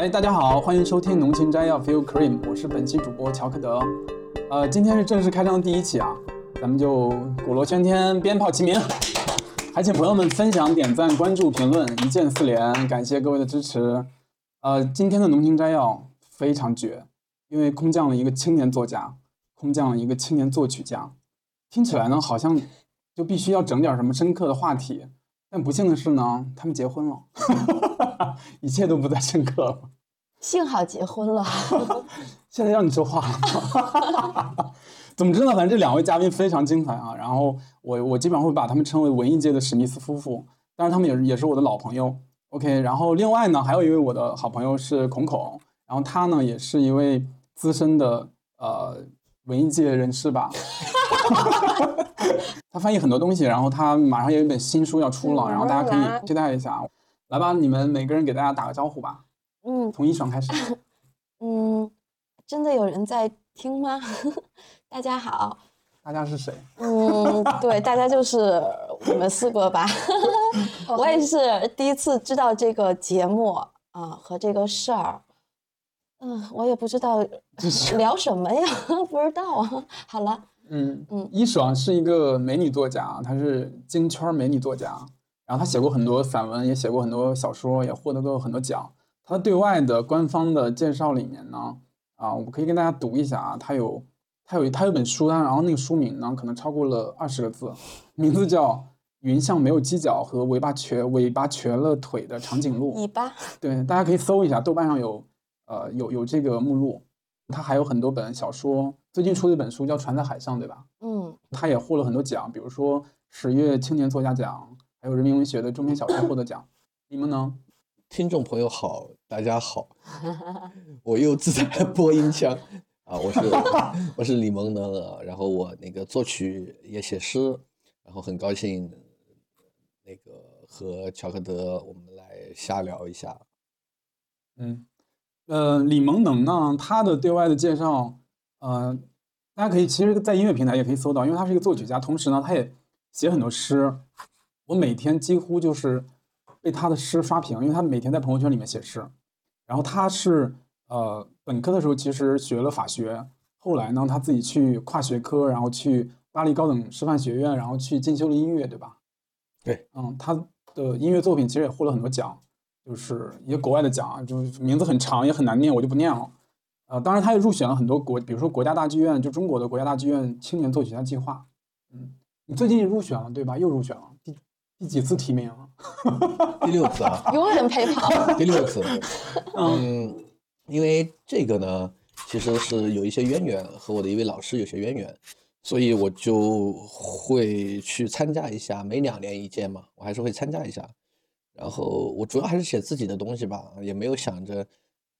哎，大家好，欢迎收听《浓情摘要 Feel Cream》，我是本期主播乔克德。呃，今天是正式开张第一期啊，咱们就鼓锣喧天，鞭炮齐鸣，还请朋友们分享、点赞、关注、评论，一键四连，感谢各位的支持。呃，今天的浓情摘要非常绝，因为空降了一个青年作家，空降了一个青年作曲家，听起来呢好像就必须要整点什么深刻的话题，但不幸的是呢，他们结婚了，一切都不再深刻了。幸好结婚了，现在让你说话了。总之呢，反正这两位嘉宾非常精彩啊。然后我我基本上会把他们称为文艺界的史密斯夫妇，当然他们也是也是我的老朋友。OK，然后另外呢，还有一位我的好朋友是孔孔，然后他呢也是一位资深的呃文艺界人士吧。他翻译很多东西，然后他马上有一本新书要出了，然后大家可以期待一下。来吧，你们每个人给大家打个招呼吧。嗯从一爽开始。嗯，真的有人在听吗？大家好，大家是谁？嗯，对，大家就是我们四个吧。我也是第一次知道这个节目啊和这个事儿。嗯，我也不知道聊什么呀，不知道啊。好了，嗯嗯一爽是一个美女作家，她是京圈美女作家，然后他写过很多散文，也写过很多小说，也获得过很多奖。他对外的官方的介绍里面呢，啊，我可以跟大家读一下啊，他有他有他有本书，然后那个书名呢可能超过了二十个字，名字叫《云像没有犄角和尾巴瘸尾巴瘸了腿的长颈鹿》。尾巴，对，大家可以搜一下，豆瓣上有，呃，有有这个目录。他还有很多本小说，最近出的一本书叫《船在海上》，对吧？嗯他也获了很多奖，比如说十月青年作家奖，还有人民文学的中篇小说获得奖。你们呢？听众朋友好，大家好，我又自带了播音腔啊，我是我是李蒙能啊，然后我那个作曲也写诗，然后很高兴那个和乔克德我们来瞎聊一下。嗯，呃，李蒙能呢，他的对外的介绍，呃，大家可以其实，在音乐平台也可以搜到，因为他是一个作曲家，同时呢，他也写很多诗。我每天几乎就是被他的诗刷屏，因为他每天在朋友圈里面写诗。然后他是呃本科的时候其实学了法学，后来呢他自己去跨学科，然后去巴黎高等师范学院，然后去进修了音乐，对吧？对，嗯，他的音乐作品其实也获了很多奖。就是一些国外的奖啊，就是名字很长也很难念，我就不念了。呃，当然他也入选了很多国，比如说国家大剧院，就中国的国家大剧院青年作曲家计划。嗯，你最近入选了对吧？又入选了，第第几次提名了？第六次啊，永远陪跑。第六次，嗯嗯，因为这个呢，其实是有一些渊源，和我的一位老师有些渊源，所以我就会去参加一下，每两年一届嘛，我还是会参加一下。然后我主要还是写自己的东西吧，也没有想着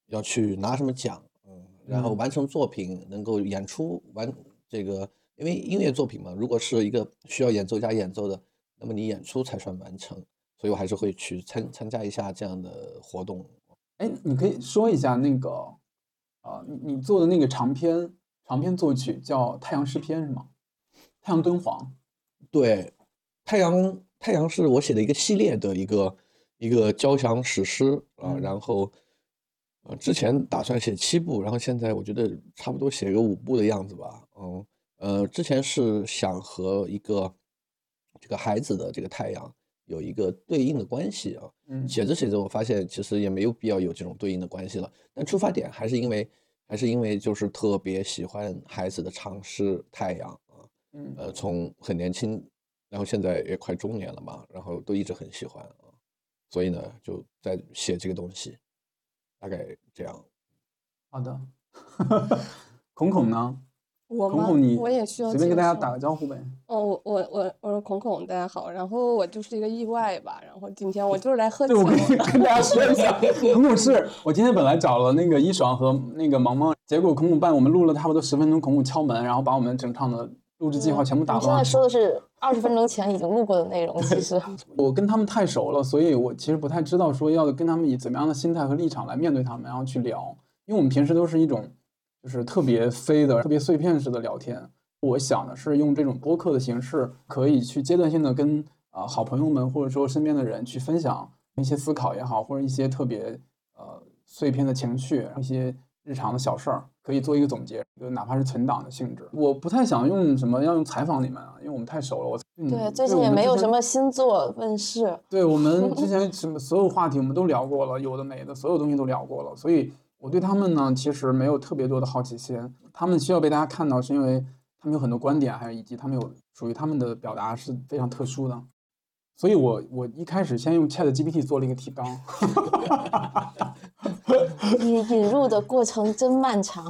要去拿什么奖，嗯，然后嗯完成作品，能够演出完这个，因为音乐作品嘛，如果是一个需要演奏家演奏的，那么你演出才算完成，所以我还是会去参参加一下这样的活动。哎，你可以说一下那个，呃，你你做的那个长篇长篇作曲叫《太阳诗篇》是吗？太阳敦煌。对，太阳太阳是我写的一个系列的一个一个交响史诗啊，嗯然后呃之前打算写七部，然后现在我觉得差不多写个五部的样子吧，嗯呃之前是想和一个这个孩子的这个太阳有一个对应的关系啊，嗯写着写着我发现其实也没有必要有这种对应的关系了，但出发点还是因为还是因为就是特别喜欢孩子的尝试太阳啊。嗯呃，从很年轻，然后现在也快中年了嘛，然后都一直很喜欢啊，所以呢，就在写这个东西，大概这样。好的。孔孔呢？孔孔你我也需要随便跟大家打个招呼呗。哦，我我我我是孔孔，大家好。然后我就是一个意外吧，然后今天我就是来喝对，酒我跟你。跟大家说一下，孔孔是我今天本来找了那个一爽和那个萌萌，结果孔孔办我们录了差不多十分钟，孔孔敲门，然后把我们整场的录制计划全部打乱现在说的是二十分钟前已经录过的内容，其实 我跟他们太熟了，所以我其实不太知道说要跟他们以怎么样的心态和立场来面对他们，然后去聊。因为我们平时都是一种就是特别飞的、特别碎片式的聊天。我想的是用这种播客的形式，可以去阶段性的跟啊、好朋友们或者说身边的人去分享一些思考也好，或者一些特别呃碎片的情绪，一些日常的小事儿，可以做一个总结，就哪怕是存档的性质。我不太想用什么要用采访你们啊，因为我们太熟了。我对，嗯最近也没有什么新作问世。对我们 之前什么所有话题我们都聊过了，有的没的，所有东西都聊过了，所以我对他们呢其实没有特别多的好奇心。他们需要被大家看到，是因为他们有很多观点，还有以及他们有属于他们的表达是非常特殊的。所以我我一开始先用 Chat GPT 做了一个提纲，引引入的过程真漫长。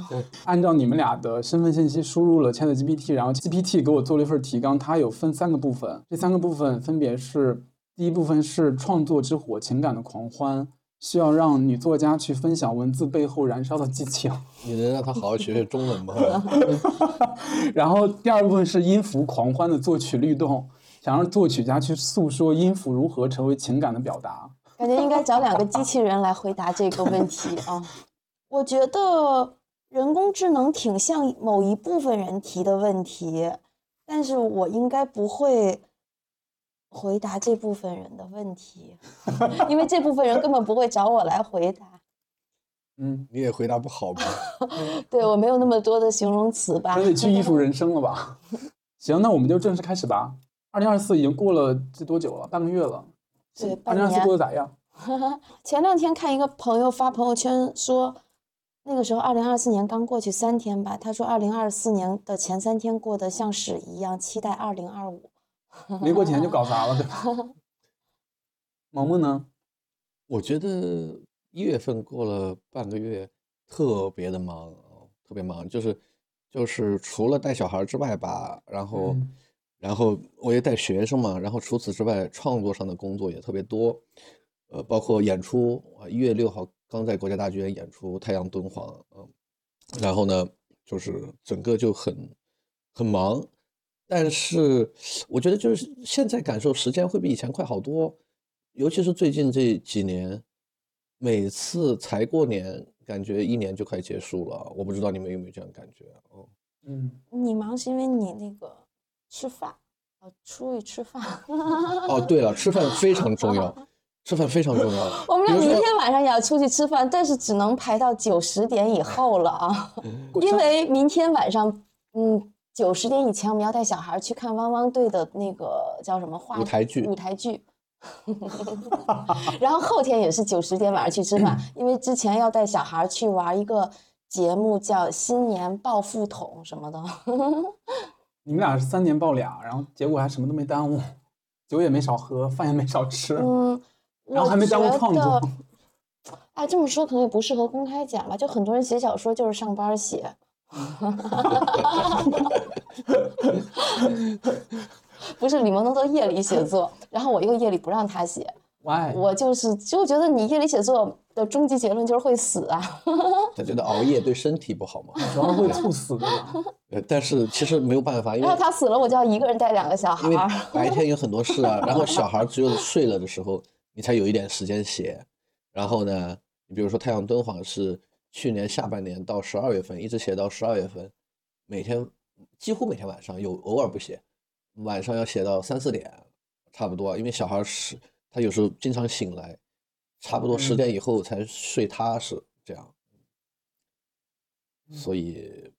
按照你们俩的身份信息输入了 Chat GPT，然后 GPT 给我做了一份提纲，它有分三个部分，这三个部分分别是：第一部分是创作之火，情感的狂欢，需要让女作家去分享文字背后燃烧的激情；你能让她好好学学中文吗？然后第二部分是音符狂欢的作曲律动，想让作曲家去诉说音符如何成为情感的表达。感觉应该找两个机器人来回答这个问题啊。我觉得人工智能挺像某一部分人提的问题，但是我应该不会回答这部分人的问题，因为这部分人根本不会找我来回答。嗯，你也回答不好吧？对我没有那么多的形容词吧真？得去艺术人生了吧？行，那我们就正式开始吧。二零二四已经过了这多久了？半个月了。对，二半零二四过得咋样？前两天看一个朋友发朋友圈说，那个时候二零二四年刚过去三天吧，他说二零二四年的前三天过得像屎一样，期待二零二五。没过几天就搞砸了，对吧？萌萌呢？我觉得一月份过了半个月，特别的忙，哦特别忙，就是就是除了带小孩之外吧，然后、嗯然后我也带学生嘛，然后除此之外，创作上的工作也特别多，呃，包括演出啊，一月六号刚在国家大剧院演出《太阳敦煌》，嗯，然后呢，就是整个就很很忙，但是我觉得就是现在感受时间会比以前快好多，尤其是最近这几年，每次才过年，感觉一年就快结束了。我不知道你们有没有这样感觉哦？嗯，你忙是因为你那个吃饭，啊，出去吃饭。哦，对了，吃饭非常重要，吃饭非常重要。我们俩明天晚上也要出去吃饭，但是只能排到九十点以后了啊，因为明天晚上，嗯，九十点以前我们要带小孩去看汪汪队的那个叫什么话舞台剧舞台剧。然后后天也是九十点晚上去吃饭，因为之前要带小孩去玩一个节目叫新年报复桶什么的。你们俩是三年抱俩，然后结果还什么都没耽误，酒也没少喝，饭也没少吃，嗯，然后还没耽误创作得。哎，这么说可能也不适合公开讲吧，就很多人写小说就是上班写。不是李萌能都夜里写作，然后我又夜里不让他写，Why？我就是就觉得你夜里写作的终极结论就是会死啊。他觉得熬夜对身体不好嘛？主要是会猝死的。呃但是其实没有办法，因然为后他死了，我就要一个人带两个小孩因为。白天有很多事啊，然后小孩只有睡了的时候，你才有一点时间写。然后呢，你比如说《太阳敦煌》是去年下半年到十二月份，一直写到十二月份，每天几乎每天晚上有偶尔不写，晚上要写到三四点，差不多。因为小孩是他有时候经常醒来，差不多十嗯点以后才睡踏实，这样。所以，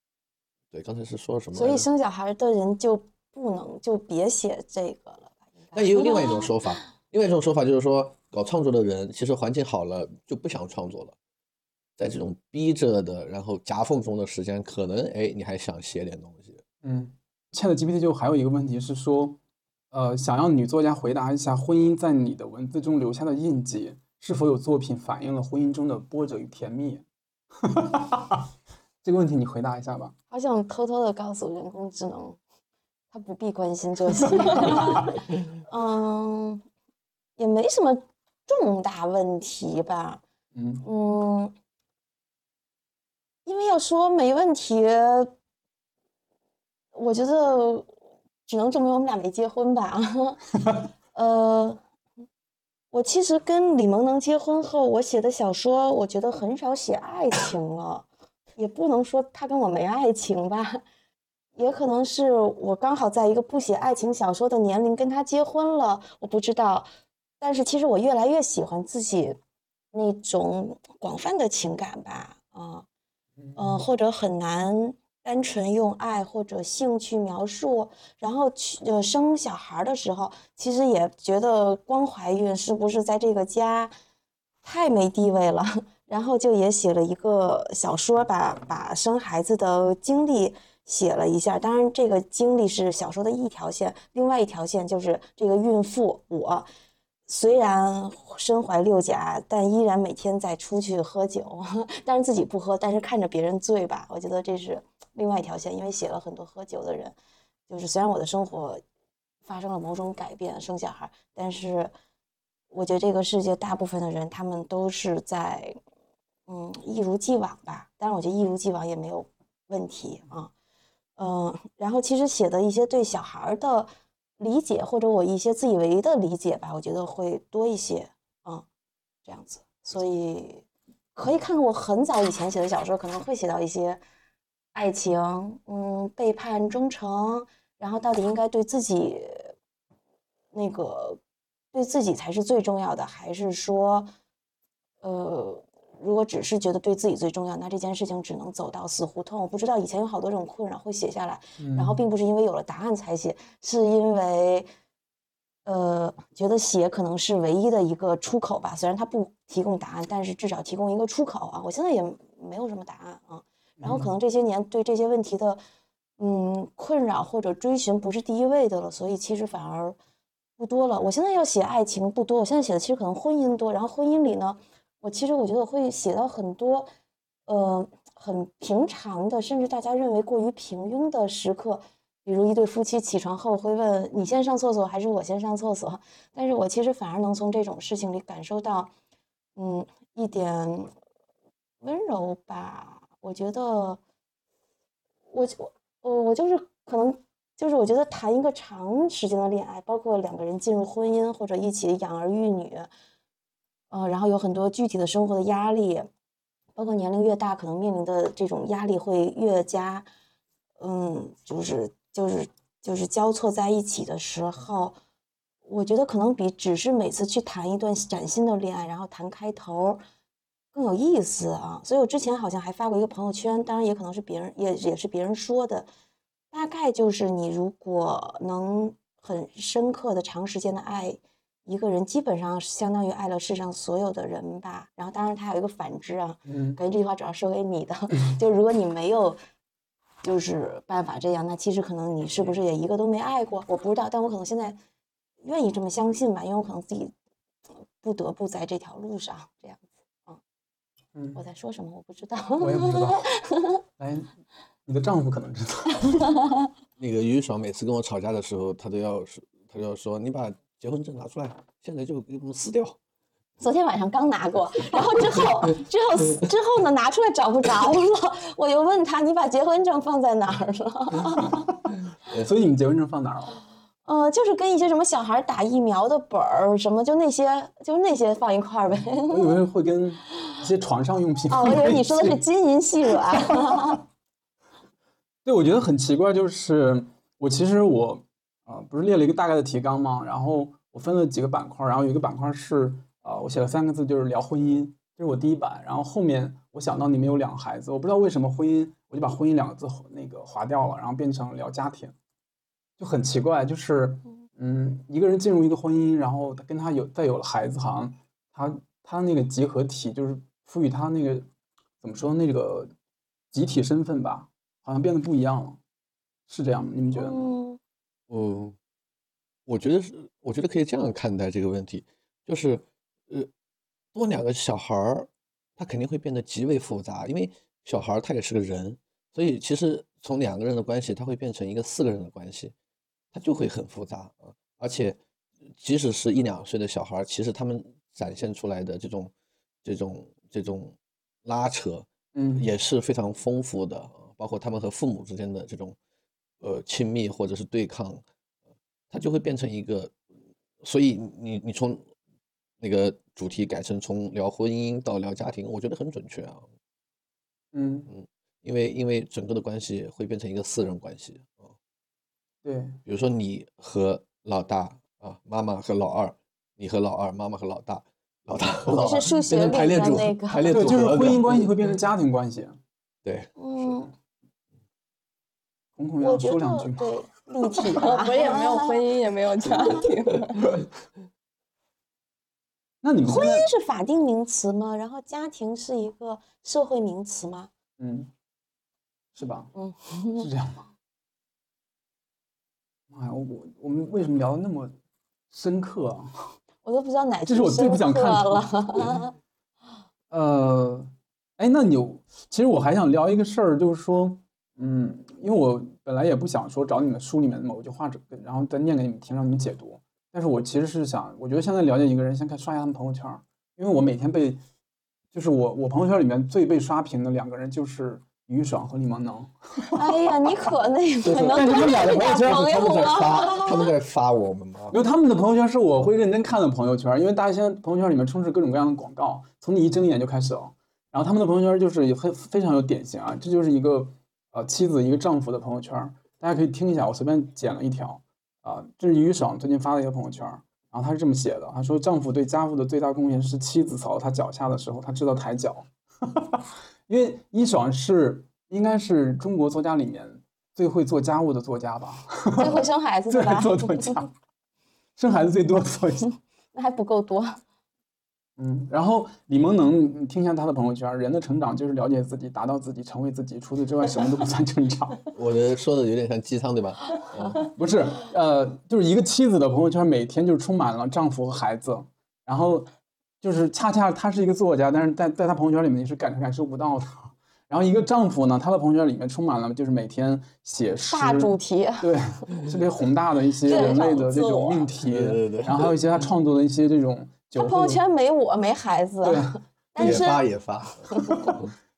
对，刚才是说什么？所以生小孩的人就不能就别写这个了吧？那也有另外一种说法，另外一种说法就是说，搞创作的人其实环境好了就不想创作了，在这种逼着的，然后夹缝中的时间，可能哎你还想写点东西。嗯，Chat GPT 就还有一个问题是说，呃，想让女作家回答一下婚姻在你的文字中留下的印记，是否有作品反映了婚姻中的波折与甜蜜？这个问题你回答一下吧。好想偷偷的告诉人工智能，他不必关心这些。嗯，也没什么重大问题吧。嗯嗯，因为要说没问题，我觉得只能证明我们俩没结婚吧。呃，我其实跟李萌能结婚后，我写的小说，我觉得很少写爱情了，也不能说他跟我没爱情吧，也可能是我刚好在一个不写爱情小说的年龄跟他结婚了，我不知道。但是其实我越来越喜欢自己那种广泛的情感吧，啊，或者很难单纯用爱或者性去描述。然后去呃生小孩的时候，其实也觉得光怀孕是不是在这个家太没地位了？然后就也写了一个小说吧，把生孩子的经历写了一下。当然，这个经历是小说的一条线，另外一条线就是这个孕妇我。虽然身怀六甲，但依然每天在出去喝酒，但是自己不喝，但是看着别人醉吧，我觉得这是另外一条线。因为写了很多喝酒的人，就是虽然我的生活发生了某种改变，生小孩，但是我觉得这个世界大部分的人，他们都是在嗯一如既往吧。当然，我觉得一如既往也没有问题啊。嗯，然后其实写的一些对小孩的。理解或者我一些自以为的理解吧，我觉得会多一些，嗯，这样子，所以可以看看我很早以前写的小说，可能会写到一些爱情，嗯，背叛、忠诚，然后到底应该对自己那个对自己才是最重要的，还是说，呃。如果只是觉得对自己最重要，那这件事情只能走到死胡同。我不知道以前有好多这种困扰会写下来，然后并不是因为有了答案才写，是因为，呃，觉得写可能是唯一的一个出口吧。虽然它不提供答案，但是至少提供一个出口啊。我现在也没有什么答案啊。然后可能这些年对这些问题的，嗯，困扰或者追寻不是第一位的了，所以其实反而不多了。我现在要写爱情不多，我现在写的其实可能婚姻多。然后婚姻里呢？我其实我觉得会写到很多，呃，很平常的，甚至大家认为过于平庸的时刻，比如一对夫妻起床后会问你先上厕所还是我先上厕所，但是我其实反而能从这种事情里感受到，嗯，一点温柔吧。我觉得，我我我我就是可能就是我觉得谈一个长时间的恋爱，包括两个人进入婚姻或者一起养儿育女。呃，然后有很多具体的生活的压力，包括年龄越大，可能面临的这种压力会越加，嗯，就是就是就是交错在一起的时候，我觉得可能比只是每次去谈一段崭新的恋爱，然后谈开头更有意思啊。所以我之前好像还发过一个朋友圈，当然也可能是别人也也是别人说的，大概就是你如果能很深刻的长时间的爱。一个人基本上相当于爱了世上所有的人吧，然后当然他有一个反之啊，嗯，感觉这句话主要说给你的，就如果你没有，就是办法这样，那其实可能你是不是也一个都没爱过？我不知道，但我可能现在愿意这么相信吧，因为我可能自己不得不在这条路上这样子啊。嗯，我在说什么？我不知道，我也不知道。哎，你的丈夫可能知道。那个于爽每次跟我吵架的时候，他都要说，他就要说你把。结婚证拿出来，现在就给我们撕掉。昨天晚上刚拿过，然后之后之后之后呢，拿出来找不着了。我又问他，你把结婚证放在哪儿了？所以你们结婚证放哪儿了？呃，就是跟一些什么小孩打疫苗的本儿，什么就那些，就那些放一块儿呗。我以为会跟一些床上用品。哦，我以为你说的是金银细软。对，我觉得很奇怪，就是我其实我。啊，不是列了一个大概的提纲吗？然后我分了几个板块，然后有一个板块是啊，我写了三个字，就是聊婚姻，这是我第一版。然后后面我想到你们有两个孩子，我不知道为什么婚姻，我就把婚姻两个字那个划掉了，然后变成聊家庭，就很奇怪，就是嗯，一个人进入一个婚姻，然后跟他有再有了孩子，好像他他那个集合体就是赋予他那个怎么说那个集体身份吧，好像变得不一样了，是这样吗？你们觉得呢？嗯，我觉得是，我觉得可以这样看待这个问题，就是，呃，多两个小孩儿，他肯定会变得极为复杂，因为小孩儿他也是个人，所以其实从两个人的关系，他会变成一个四个人的关系，他就会很复杂啊。而且，即使是一两岁的小孩儿，其实他们展现出来的这种、这种、这种拉扯，嗯，也是非常丰富的，包括他们和父母之间的这种。呃，亲密或者是对抗，它就会变成一个。所以你你从那个主题改成从聊婚姻到聊家庭，我觉得很准确啊。嗯嗯，因为因为整个的关系会变成一个私人关系啊。对，比如说你和老大啊，妈妈和老二，你和老二，妈妈和老大，老大，和老大 是数学变成排里列组的那个，排列组合就是婚姻关系会变成家庭关系。对，嗯，孔孔要我觉说两句吗？立体我。我也没有婚姻，也没有家庭。那你们婚姻是法定名词吗？然后家庭是一个社会名词吗？嗯，是吧？嗯，是这样吗？妈呀，我我我们为什么聊的那么深刻啊？我都不知道哪句这是我最不想看的了。呃，哎，那你，其实我还想聊一个事儿，就是说，嗯，因为我本来也不想说找你们书里面的某句话，这个然后再念给你们听，让你们解读。但是我其实是想，我觉得现在了解一个人，先看刷一下他们朋友圈儿，因为我每天被，就是我我朋友圈里面最被刷屏的两个人就是于爽和李萌能。哎呀，你可那就 是个能但是他们俩的朋友圈他们在吗？发，他们在发我们吗？因为，他们的朋友圈是我会认真看的朋友圈，因为大家现在朋友圈里面充斥各种各样的广告，从你一睁眼就开始了。然后他们的朋友圈就是也很非常有典型啊，这就是一个呃妻子一个丈夫的朋友圈，大家可以听一下，我随便剪了一条啊、这是于爽最近发的一个朋友圈，然后他是这么写的，他说丈夫对家务的最大贡献是妻子扫到他脚下的时候，他知道抬脚，因为一爽是应该是中国作家里面最会做家务的作家吧。最会生孩子的作家，生孩子最多的作家。那还不够多。嗯，然后李萌能，听一下他的朋友圈，人的成长就是了解自己，达到自己，成为自己，除此之外什么都不算成长。我的说的有点像鸡汤，对吧？嗯，不是，呃，就是一个妻子的朋友圈，每天就充满了丈夫和孩子，然后就是恰恰他是一个作家，但是在在他朋友圈里面你是感感受不到的。然后一个丈夫呢，他的朋友圈里面充满了就是每天写诗，大主题，对，特别宏大的一些人类的这种命题，对对对然后还有一些他创作的一些这种他朋友圈没我没孩子，对，也但是也发也 发，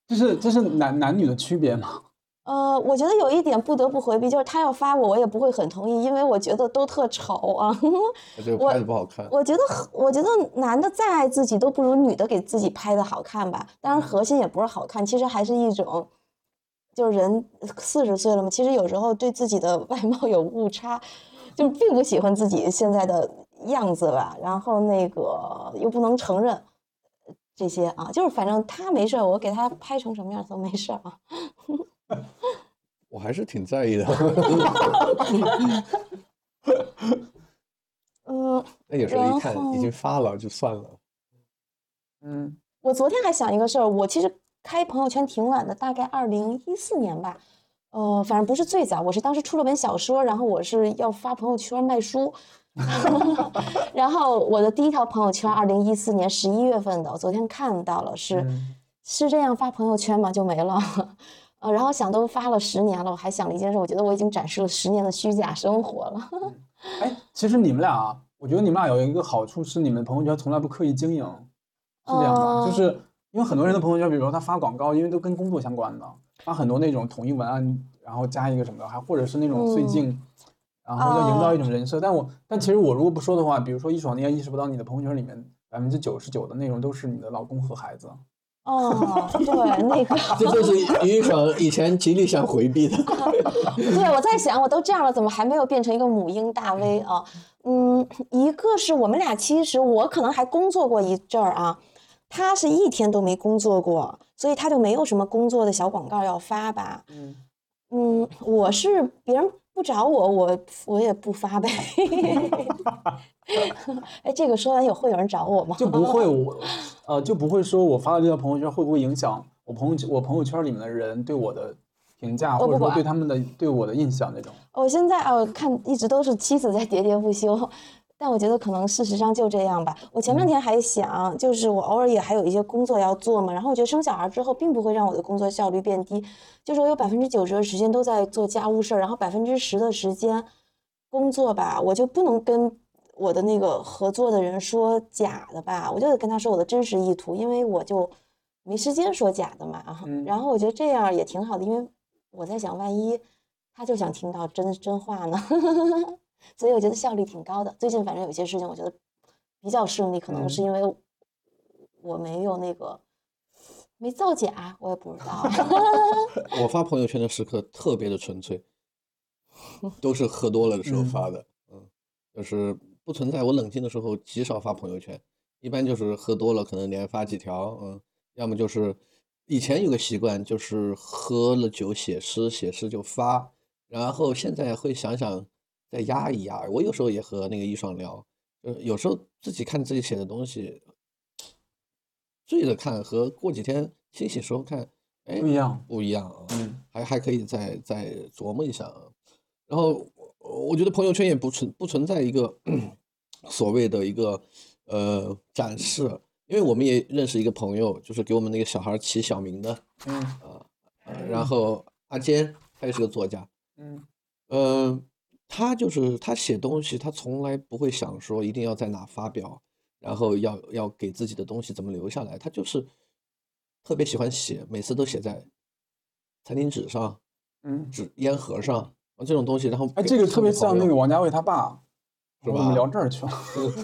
这是这是男男女的区别吗？呃，我觉得有一点不得不回避，就是他要发我，我也不会很同意，因为我觉得都特丑啊。我 这个拍的不好看。我觉得，我觉得男的再爱自己都不如女的给自己拍的好看吧。当然，核心也不是好看，其实还是一种，就是人四十岁了嘛，其实有时候对自己的外貌有误差，就并不喜欢自己现在的样子吧。然后那个又不能承认这些啊，就是反正他没事，我给他拍成什么样都没事啊。我还是挺在意的。嗯，那有时候一看已经发了就算了。嗯我昨天还想一个事儿，我其实开朋友圈挺晚的，大概二零一四年吧，呃，反正不是最早，我是当时出了本小说，然后我是要发朋友圈卖书，然后我的第一条朋友圈，二零一四年十一月份的，我昨天看到了，是、嗯是这样发朋友圈吗？就没了。呃，然后想都发了十年了，我还想了一件事，我觉得我已经展示了十年的虚假生活了。哎，其实你们俩啊，我觉得你们俩有一个好处是，你们朋友圈从来不刻意经营，是这样吧？就哦是因为很多人的朋友圈，比如说他发广告，因为都跟工作相关的，发很多那种统一文案，然后加一个什么的，还或者是那种最嗯近，然后要营造哦一种人设。但我但其实我如果不说的话，比如说一爽，你也意识不到你的朋友圈里面百分之九十九的内容都是你的老公和孩子。哦，对，那个。这就是于爽以前极力想回避的。对，我在想，我都这样了，怎么还没有变成一个母婴大 V 啊？嗯，一个是我们俩其实我可能还工作过一阵儿啊，他是一天都没工作过，所以他就没有什么工作的小广告要发吧。嗯，嗯，我是别人不找我，我我也不发呗。哎，这个说完有会有人找我吗？就不会我 呃就不会说我发了这条朋友圈会不会影响我朋友我朋友圈里面的人对我的评价，或者说对他们的对我的印象那种。我现在啊，看一直都是妻子在喋喋不休，但我觉得可能事实上就这样吧。我前两天还想，就是我偶尔也还有一些工作要做嘛，然后我觉得生小孩之后并不会让我的工作效率变低，就是我有百分之九十的时间都在做家务事儿，然后百分之十的时间工作吧，我就不能跟我的那个合作的人说假的吧，我就得跟他说我的真实意图，因为我就没时间说假的嘛。然后我觉得这样也挺好的，因为我在想，万一他就想听到真真话呢，所以我觉得效率挺高的。最近反正有些事情我觉得比较顺利，可能是嗯因为我没有那个没造假，我也不知道。我发朋友圈的时刻特别的纯粹，都是喝多了的时候发的，嗯，就是不存在我冷静的时候极少发朋友圈，一般就是喝多了可能连发几条，嗯，要么就是以前有个习惯，就是喝了酒写诗，写诗就发，然后现在会想想再压一压。我有时候也和那个易爽聊，呃，有时候自己看自己写的东西，醉着看和过几天清醒时候看，哎，不一样。不一样啊，嗯，还还可以再再琢磨一下啊。然后我我觉得朋友圈也不存不存在一个所谓的一个呃展示，因为我们也认识一个朋友，就是给我们那个小孩起小名的，嗯啊，呃然后阿坚他也是个作家，嗯呃，他就是他写东西，他从来不会想说一定要在哪发表，然后要要给自己的东西怎么留下来，他就是特别喜欢写，每次都写在餐巾纸上、嗯。纸烟盒上啊这种东西，然后哎，这个特别像那个王家卫他爸，是我怎么吧聊这儿去了？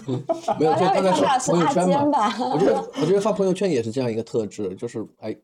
没有，就大概是朋友圈嘛。吧？我觉得，我觉得发朋友圈也是这样一个特质，就是哎，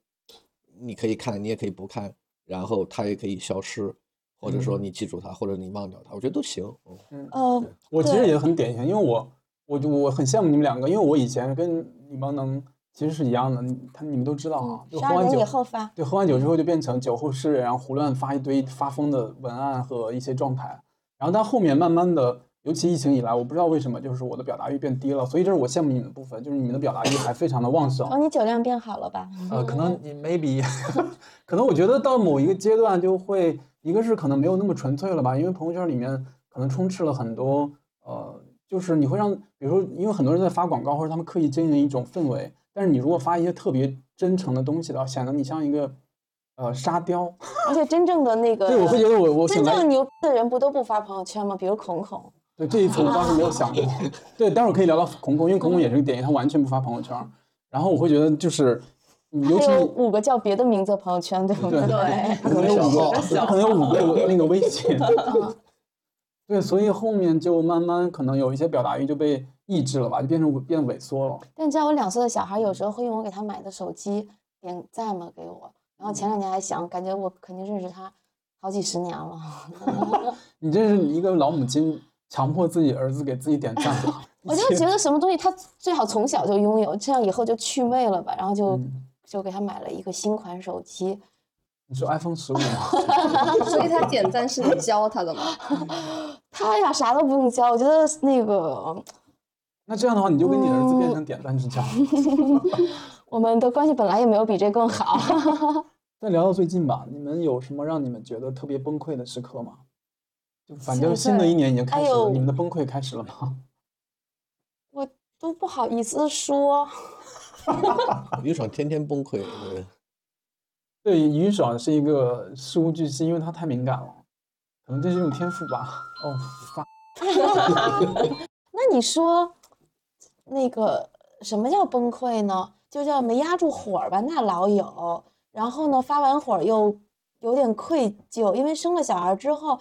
你可以看，你也可以不看，然后它也可以消失，或者说你记住它，或者你忘掉它，我觉得都行。嗯呃，我其实也很典型，因为我我就我很羡慕你们两个，因为我以前跟李邦能其实是一样的，他你们都知道啊，就喝完酒以后发。对，喝完酒之后就变成酒后诗人，然后胡乱发一堆发疯的文案和一些状态，然后到后面慢慢的，尤其疫情以来，我不知道为什么，就是我的表达欲变低了，所以这是我羡慕你们的部分，就是你们的表达欲还非常的旺盛。哦，你酒量变好了吧？呃，可能你 maybe，可能我觉得到某一个阶段就会，一个是可能没有那么纯粹了吧，因为朋友圈里面可能充斥了很多，呃，就是你会让，比如说，因为很多人在发广告或者他们刻意经营一种氛围，但是你如果发一些特别真诚的东西的话，显得你像一个呃沙雕。而且真正的那个，对，我会觉得我我真正牛逼的人不都不发朋友圈吗？比如孔孔。对这一层我倒是没有想过。对，待会儿可以聊到孔孔，因为孔孔也是个典型，他完全不发朋友圈。然后我会觉得就是，尤其还有五个叫别的名字的朋友圈，对不对对？他可能有五个，他可能有五个 那个微信。对，所以后面就慢慢可能有一些表达欲就被抑制了吧，就变成变萎缩了。但你知道我两岁的小孩有时候会用我给他买的手机点赞嘛给我，然后前两年还想，感觉我肯定认识他好几十年了。你这是一个老母亲强迫自己儿子给自己点赞吗，我就觉得什么东西他最好从小就拥有，这样以后就祛魅了吧。然后就、嗯就给他买了一个新款手机，你说 iPhone 十五吗？所以他点赞是你教他的吗？他呀啥都不用教，我觉得那个那这样的话，你就跟你儿子变成点赞之交。我们的关系本来也没有比这更好。再聊到最近吧，你们有什么让你们觉得特别崩溃的时刻吗？就反正新的一年已经开始了，哎你们的崩溃开始了吗？我都不好意思说，于爽天天崩溃，对对，于爽是一个事无巨细，因为他太敏感了，可能这是一种天赋吧。哦，发 那你说那个什么叫崩溃呢？就叫没压住火吧，那老有。然后呢，发完火又有点愧疚，因为生了小孩之后，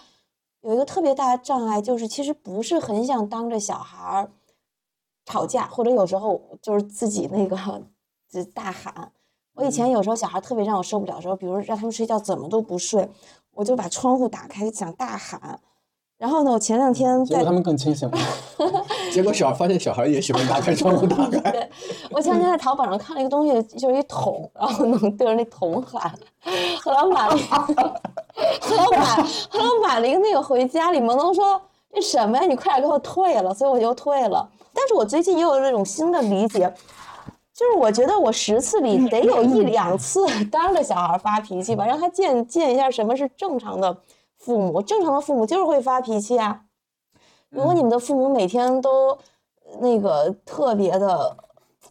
有一个特别大的障碍，就是其实不是很想当着小孩儿吵架，或者有时候就是自己那个就大喊。我以前有时候小孩特别让我受不了的时候，比如让他们睡觉怎么都不睡，我就把窗户打开想大喊。然后呢，我前两天在结果他们更清醒了。结果小发现小孩也喜欢打开窗户打开，我前两天在淘宝上看了一个东西，就是一桶，然后能对着那桶喊。后来我买了后来我买，后来我买了一个那个回家，李萌萌说这什么呀？你快点给我退了，所以我就退了。但是我最近也有那种新的理解，就是我觉得我十次里得有一两次 当着小孩发脾气吧，让他见见一下什么是正常的父母。正常的父母就是会发脾气啊。如果你们的父母每天都那个特别的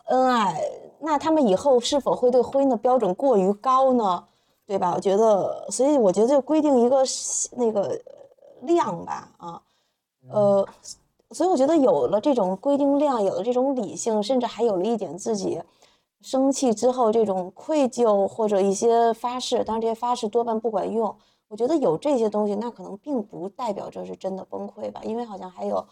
恩爱，那他们以后是否会对婚姻的标准过于高呢？对吧？我觉得，所以我觉得就规定一个那个量吧，啊，呃，所以我觉得有了这种规定量，有了这种理性，甚至还有了一点自己生气之后这种愧疚或者一些发誓，当然这些发誓多半不管用。我觉得有这些东西，那可能并不代表这是真的崩溃吧，因为好像还有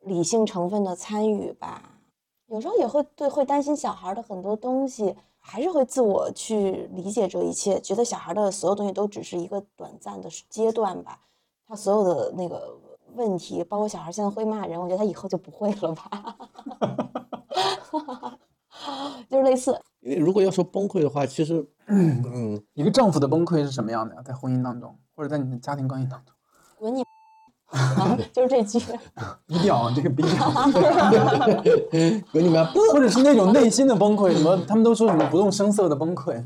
理性成分的参与吧。有时候也会对会担心小孩的很多东西，还是会自我去理解这一切，觉得小孩的所有东西都只是一个短暂的阶段吧。他所有的那个问题，包括小孩现在会骂人，我觉得他以后就不会了吧。就是类似。因为如果要说崩溃的话，其实，嗯，一个丈夫的崩溃是什么样的呀？在婚姻当中，或者在你的家庭关系当中，滚你！啊，就是这句。低调啊，这个低调，滚你们！或者是那种内心的崩溃，什么他们都说什么不动声色的崩溃，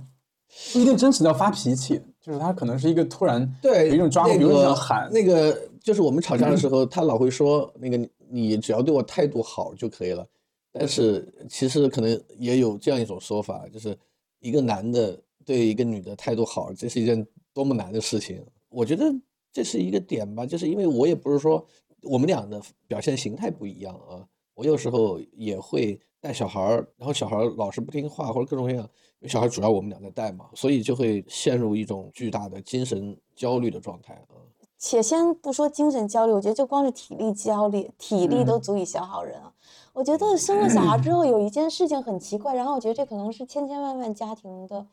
不一定真实的要发脾气，就是他可能是一个突然对，有一种抓狂，比如那个想喊，那个就是我们吵架的时候，他老会说那个你只要对我态度好就可以了。但是其实可能也有这样一种说法，就是一个男的对一个女的态度好，这是一件多么难的事情。我觉得这是一个点吧，就是因为我也不是说我们俩的表现形态不一样啊，我有时候也会带小孩儿，然后小孩儿老是不听话或者各种各样，因为小孩主要我们俩在带嘛，所以就会陷入一种巨大的精神焦虑的状态啊。且先不说精神焦虑，我觉得就光是体力焦虑，体力都足以消耗人啊。我觉得生了小孩之后有一件事情很奇怪，然后我觉得这可能是千千万万家庭的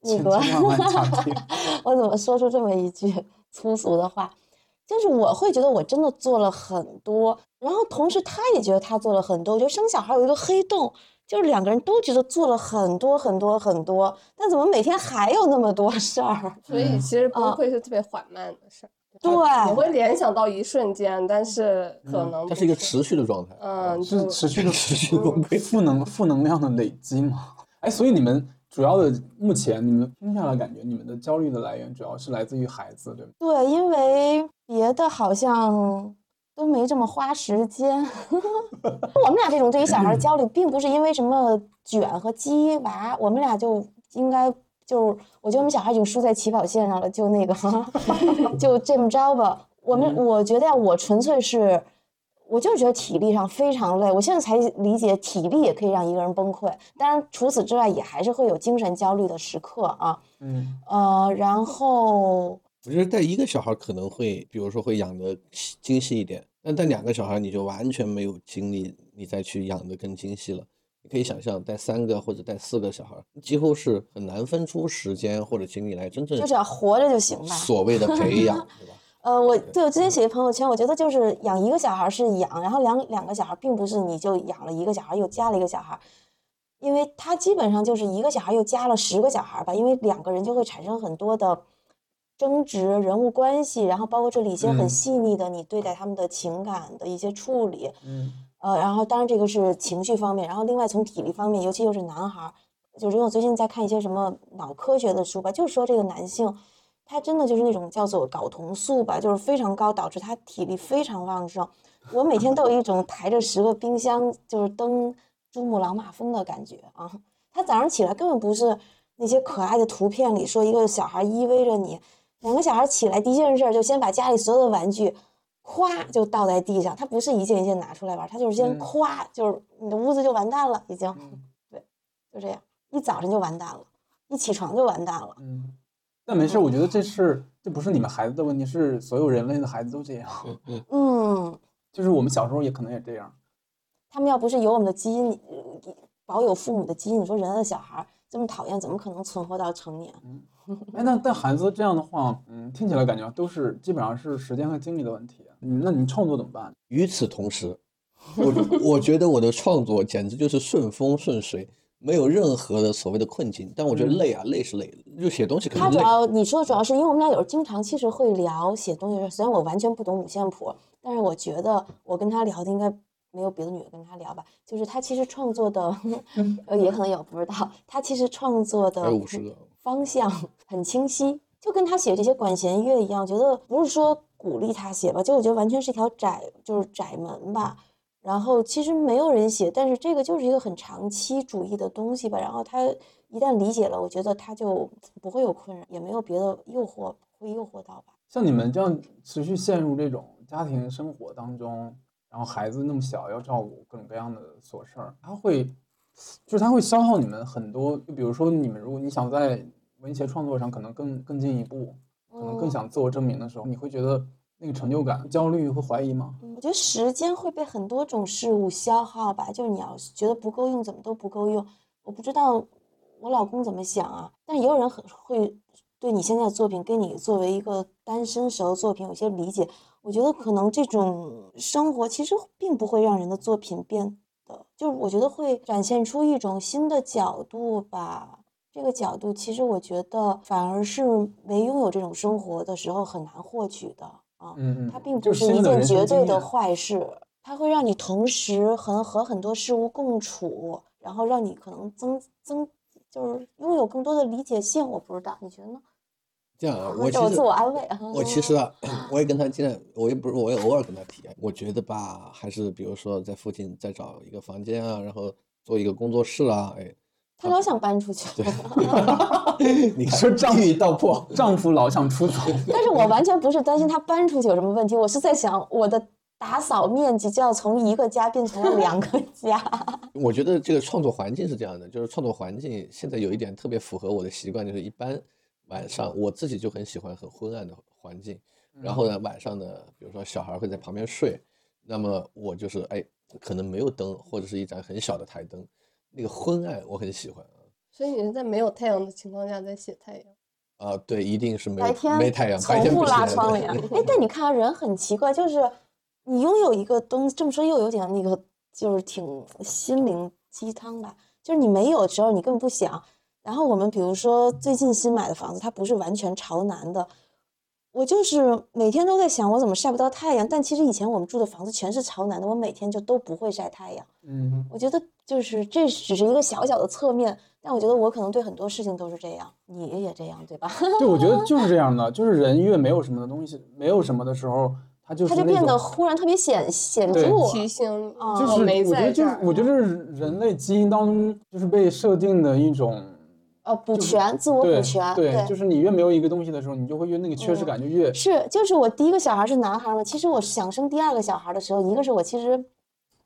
那个，千千万万家庭 我怎么说出这么一句粗俗的话？就是我会觉得我真的做了很多，然后同时他也觉得他做了很多。我觉得生小孩有一个黑洞，就是两个人都觉得做了很多很多很多，但怎么每天还有那么多事儿？所以其实不会是特别缓慢的事儿。对我会联想到一瞬间，但是可能它是一个持续的状态。嗯，是持续的持续的崩溃负能负能量的累积嘛？哎，所以你们主要的目前你们听下来感觉你们的焦虑的来源主要是来自于孩子，对吗？对，因为别的好像都没这么花时间。我们俩这种对于小孩儿焦虑，并不是因为什么卷和鸡娃，我们俩就应该就是，我觉得我们小孩已经输在起跑线上了，就那个 就这么着吧。我们我觉得呀，我纯粹是，我就是觉得体力上非常累。我现在才理解，体力也可以让一个人崩溃。当然，除此之外，也还是会有精神焦虑的时刻啊。嗯，呃，然后我觉得带一个小孩可能会，比如说会养得精细一点，但带两个小孩你就完全没有精力，你再去养得更精细了。你可以想象，带三个或者带四个小孩，几乎是很难分出时间或者精力来真正就只要活着就行吧。所谓的培养，对吧？呃，我对我之前写的朋友圈，我觉得就是养一个小孩是养，然后两两个小孩并不是你就养了一个小孩又加了一个小孩，因为他基本上就是一个小孩又加了十个小孩吧，因为两个人就会产生很多的争执、人物关系，然后包括这里一些很嗯细腻的你对待他们的情感的一些处理，嗯呃，然后当然这个是情绪方面，然后另外从体力方面，尤其又是男孩，就是因为我最近在看一些什么脑科学的书吧，就是说这个男性他真的就是那种叫做睾酮素吧，就是非常高，导致他体力非常旺盛。我每天都有一种抬着十个冰箱就是登珠穆朗玛峰的感觉啊！他早上起来根本不是那些可爱的图片里说一个小孩依偎着你，两个小孩起来第一件事就先把家里所有的玩具。咵就倒在地上，他不是一件一件拿出来玩，他就是先嗯。咵，就是你的屋子就完蛋了，已经，嗯。对，就这样，一早上就完蛋了，一起床就完蛋了。嗯，那没事，我觉得这是这不是你们孩子的问题，是所有人类的孩子都这样，嗯，就是我们小时候也可能也这样。他们要不是有我们的基因，呃保有父母的基因，你说人类的小孩儿这么讨厌，怎么可能存活到成年？哎，那但孩子这样的话，嗯，听起来感觉都是基本上是时间和精力的问题。嗯，那你创作怎么办？与此同时，我 我觉得我的创作简直就是顺风顺水，没有任何的所谓的困境。但我觉得累啊，累是累，就写东西肯他主。要你说的主要是因为我们俩有时候经常其实会聊写东西，虽然我完全不懂五线谱，但是我觉得我跟他聊的应该没有别的女的跟他聊吧。就是他其实创作的，呃，也可能有不知道，他其实创作的还有50个方向很清晰，就跟他写这些管弦乐一样，觉得不是说鼓励他写吧，就我觉得完全是一条窄就是窄门吧。然后其实没有人写，但是这个就是一个很长期主义的东西吧。然后他一旦理解了，我觉得他就不会有困扰，也没有别的诱惑会诱惑到吧。像你们这样持续陷入这种家庭生活当中，然后孩子那么小，要照顾各种各样的琐事儿，他会，就是他会消耗你们很多。就比如说，你们如果你想在文学创作上可能更更进一步，可能更嗯想自我证明的时候，你会觉得那个成就感、焦虑和怀疑吗？我觉得时间会被很多种事物消耗吧，就是你要是觉得不够用，怎么都不够用。我不知道我老公怎么想啊，但是也有人很会对你现在的作品跟你作为一个单身时候作品有些理解。我觉得可能这种生活其实并不会让人的作品变得，就是我觉得会展现出一种新的角度吧。这个角度其实我觉得反而是没拥有这种生活的时候很难获取的啊。嗯嗯，它并不是一件绝对的坏事，它会让你同时和和很多事物共处，然后让你可能增增就是拥有更多的理解性。我不知道，你觉得呢？这样啊，我其自我安慰啊。我其实啊，我也跟他现在，我也不是，我也偶尔跟他提，我觉得吧，还是比如说在附近再找一个房间啊，然后做一个工作室啊，哎，他老想搬出去，你说丈一语道破，丈夫老想出走，但是我完全不是担心他搬出去有什么问题，我是在想我的打扫面积就要从一个家变成了两个家。我觉得这个创作环境是这样的，就是创作环境现在有一点特别符合我的习惯，就是一般晚上我自己就很喜欢很昏暗的环境，然后呢晚上呢，比如说小孩会在旁边睡，那么我就是哎可能没有灯或者是一盏很小的台灯，那个昏暗我很喜欢啊。所以你是在没有太阳的情况下在写太阳。啊，对，一定是没有白天没太阳，白从不天不拉窗帘。对哎，但你 看人很奇怪，就是你拥有一个东西，这么说又有点那个，就是挺心灵鸡汤吧。就是你没有的时候，你根本不想。然后我们比如说最近新买的房子，它不是完全朝南的，我就是每天都在想我怎么晒不到太阳。但其实以前我们住的房子全是朝南的，我每天就都不会晒太阳。嗯，我觉得就是这只是一个小小的侧面，但我觉得我可能对很多事情都是这样，你也这样对吧？对，我觉得就是这样的，就是人越没有什么的东西，没有什么的时候，他就是那它就变得忽然特别显显对著。提醒啊就是我觉得就是在。我觉得这是人类基因当中就是被设定的一种呃，补就是全，自我补全，对，就是你越没有一个东西的时候，你就会越那个缺失嗯感就越是，就是我第一个小孩是男孩嘛，其实我想生第二个小孩的时候，一个是我其实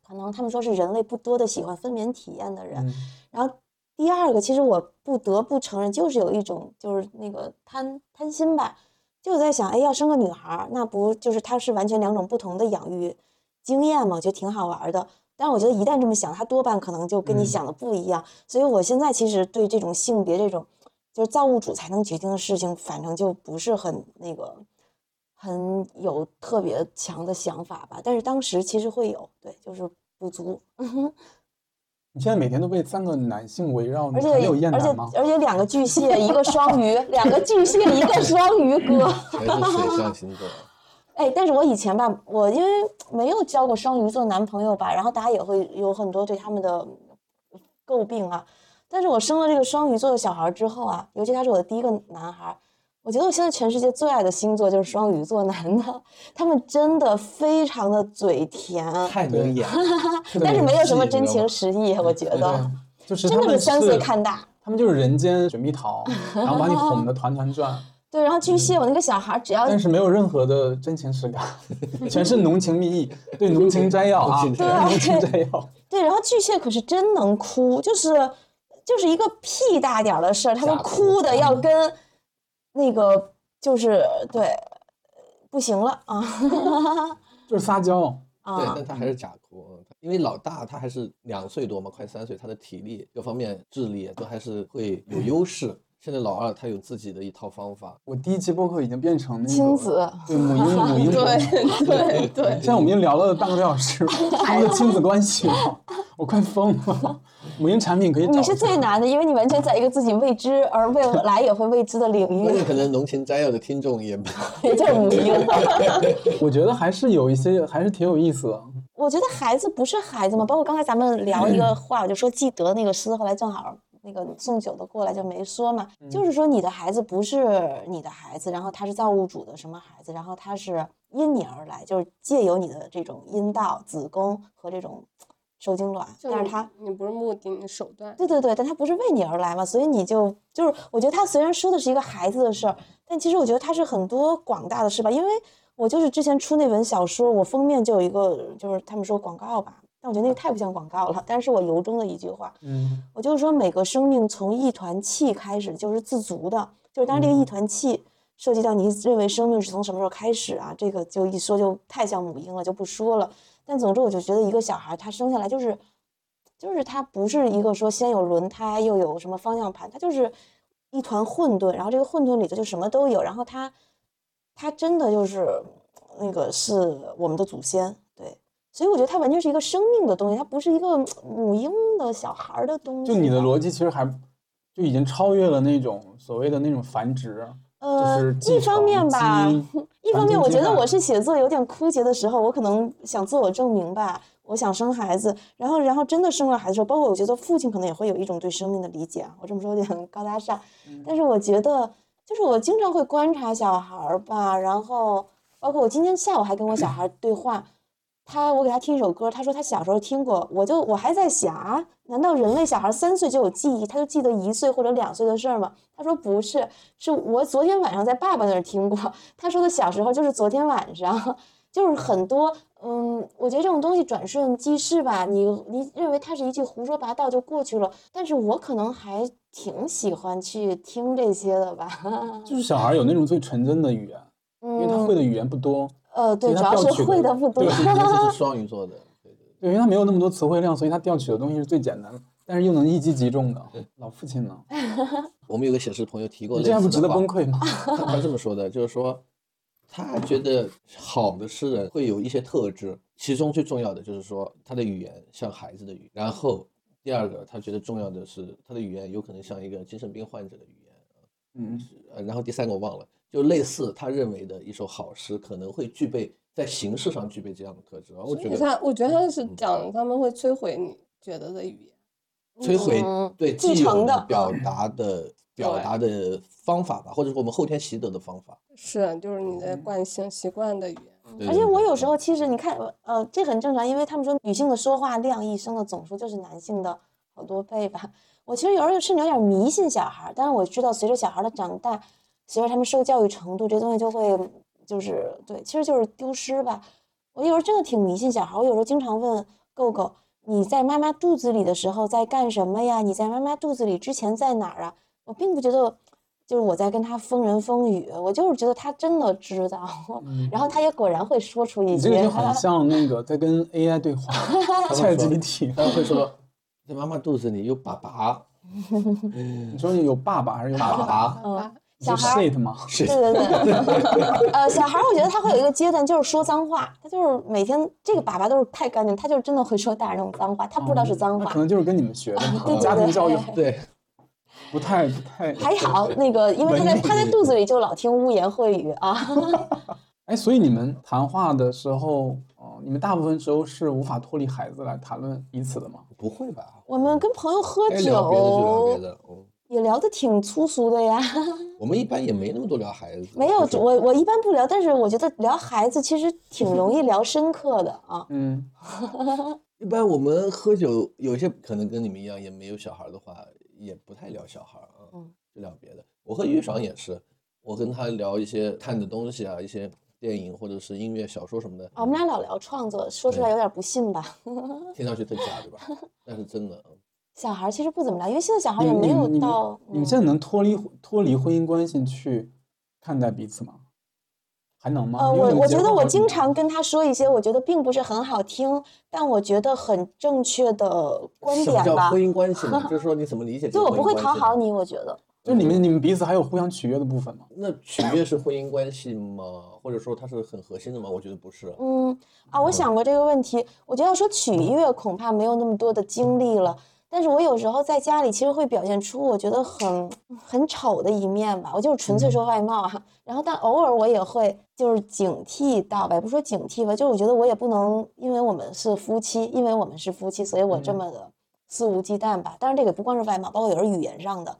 可能他们说是人类不多的喜欢分娩体验的人，嗯然后第二个其实我不得不承认，就是有一种就是那个贪贪心吧，就在想，哎，要生个女孩，那不就是它是完全两种不同的养育经验嘛，我觉得挺好玩的。但是我觉得一旦这么想，他多半可能就跟你嗯想的不一样。所以我现在其实对这种性别这种就是造物主才能决定的事情，反正就不是很那个很有特别强的想法吧。但是当时其实会有，对，就是不足。你现在每天都被三个男性围绕，你而且而且？而且两个巨蟹，一个双鱼，两个巨蟹，一个双鱼哥。全是水象星座。哎，但是我以前吧，我因为没有交过双鱼座男朋友吧，然后大家也会有很多对他们的诟病啊。但是我生了这个双鱼座的小孩之后啊，尤其他是我的第一个男孩，我觉得我现在全世界最爱的星座就是双鱼座男的，他们真的非常的嘴甜，太能演了，但是没有什么真情实意，我觉得就是真的是三岁看大。他们就是人间水蜜桃，然后把你哄得团团转，对，然后巨蟹，我那个小孩只要但是没有任何的真情实感，全是浓情蜜意，对浓情摘要啊，浓情摘要 浓情摘要。对，然后巨蟹可是真能哭，就是就是一个屁大点儿的事儿，他都哭哭的要跟那个就是对不行了啊 就是撒娇，对，啊但！他还是假哭，嗯因为老大他还是两岁多嘛，快三岁，他的体力各方面、智力都还是会有优势。现在老二他有自己的一套方法，我第一期播客已经变成那个亲子对母婴 母婴对对对现，在我们已经聊了半个多小时，他们的亲子关系，我快疯了。母婴产品可以你是最难的，因为你完全在一个自己未知而未来也会未知的领域，关键可能浓情摘要的听众也 也叫母婴。我觉得还是有一些，还是挺有意思的。我觉得孩子不是孩子嘛，包括刚才咱们聊一个话，我就说记得那个诗，后来正好那个送酒的过来就没说嘛，就是说你的孩子不是你的孩子，然后他是造物主的什么孩子，然后他是因你而来，就是借由你的这种阴道、子宫和这种受精卵，但是他。你不是目的，你手段。对对对，但他不是为你而来嘛，所以你就就是，我觉得他虽然说的是一个孩子的事儿，但其实我觉得他是很多广大的事吧，因为我就是之前出那本小说，我封面就有一个，就是他们说广告吧，但我觉得那个太不像广告了，但是我由衷的一句话，嗯，我就是说每个生命从一团气开始就是自足的，就是当然这个一团气涉及到你认为生命是从什么时候开始啊，这个就一说就太像母婴了，就不说了。但总之我就觉得一个小孩他生下来就是，就是他不是一个说先有轮胎又有什么方向盘，他就是一团混沌，然后这个混沌里头就什么都有，然后他他真的就是那个是我们的祖先，对。所以我觉得它完全是一个生命的东西，它不是一个母婴的小孩儿的东西。就你的逻辑其实还就已经超越了那种所谓的那种繁殖，呃一方面吧，一方面我觉得我是写作有点枯竭的时候，我可能想自我证明吧，我想生孩子，然后然后真的生了孩子之后，包括我觉得父亲可能也会有一种对生命的理解啊，我这么说有点高大上，嗯但是我觉得就是我经常会观察小孩儿吧，然后包括我今天下午还跟我小孩儿对话。他，我给他听一首歌，他说他小时候听过，我就我还在想啊，难道人类小孩三岁就有记忆，他就记得一岁或者两岁的事儿吗？他说不是，是我昨天晚上在爸爸那儿听过，他说的小时候就是昨天晚上，就是很多，嗯，我觉得这种东西转瞬即逝吧，你你认为它是一句胡说八道就过去了，但是我可能还挺喜欢去听这些的吧，就是小孩有那种最纯真的语言，因为他会嗯，的语言不多，呃，对，主要是会的不多对，尤其是双鱼座的，对对对，因为他没有那么多词汇量，所以他调取的东西是最简单的，但是又能一击即中的。老父亲呢？我们有个写诗朋友提过这样不值得崩溃吗？他他这么说的，就是说，他觉得好的诗人会有一些特质，其中最重要的就是说他的语言像孩子的语，然后第二个他觉得重要的是他的语言有可能像一个精神病患者的语言，嗯，呃，然后第三个我忘了，就类似他认为的一首好诗可能会具备在形式上具备这样的特质，然后我觉得他，我觉得他是嗯讲他们会摧毁你觉得的语言。摧毁嗯对继承的表嗯达的表达的方法吧，或者说我们后天习得的方法。是，就是你的惯性习惯的语言。而且我有时候其实你看，呃，这很正常，因为他们说女性的说话量一生的总数就是男性的好多倍吧。我其实有时候甚至有点迷信小孩，但是我知道随着小孩的长大，随着他们受教育程度，这东西就会就是对，其实就是丢失吧。我有时候真的挺迷信小孩，我有时候经常问狗狗，你在妈妈肚子里的时候在干什么呀？你在妈妈肚子里之前在哪儿啊？我并不觉得。就是我在跟他风人风语，我就是觉得他真的知道，然后他也果然会说出一些你这个就。很像那个在跟 AI 对话们说，ChatGPT。他们会说，在妈妈肚子里有粑粑，你说有爸爸还是有粑 爸？粑，嗯，是小孩 shit 吗？对对对，呃，小孩我觉得他会有一个阶段，就是说脏话，他就是每天这个粑粑都是太干净，他就真的会说大人那种脏话，他不知道是脏话那可。能就是跟你们学的家庭教育对，不太不太。还好，那个因为他在他在肚子里就老听污言秽语啊。哎，所以你们谈话的时候，哦，你们大部分时候是无法脱离孩子来谈论彼此的吗？不会吧？我们跟朋友喝该聊别的别酒，也聊得挺粗俗的呀。我们一般也没那么多聊孩子。没有，就是我我一般不聊，但是我觉得聊孩子其实挺容易聊深刻的啊。嗯，一般我们喝酒，有些可能跟你们一样，也没有小孩的话，也不太聊小孩啊，嗯就聊别的。我和于爽也是，我跟他聊一些看的东西啊，一些电影或者是音乐、小说什么的，啊，我们俩老聊创作，说出来有点不信吧。听上去特假，对吧？那是真的，嗯小孩其实不怎么聊，因为现在小孩也没有到。嗯你们现在能脱离脱离婚姻关系去看待彼此吗？还能吗？我我觉得我经常跟他说一些我觉得并不是很好听，但我觉得很正确的观什么点吧叫婚。姻关系呢？就是说你怎么理解这个就我不会讨好你，我觉得。就你们你们彼此还有互相取悦的部分吗？那取悦是婚姻关系吗？或者说它是很核心的吗？我觉得不是。嗯啊，我想过这个问题，我觉得要说取悦，恐怕没有那么多的精力了。但是我有时候在家里其实会表现出我觉得很很丑的一面吧，我就是纯粹说外貌啊。然后但偶尔我也会就是警惕到吧，也不说警惕吧，就是我觉得我也不能，因为我们是夫妻，因为我们是夫妻，所以我这么的肆无忌惮吧。但是这个不光是外貌，包括有时候语言上的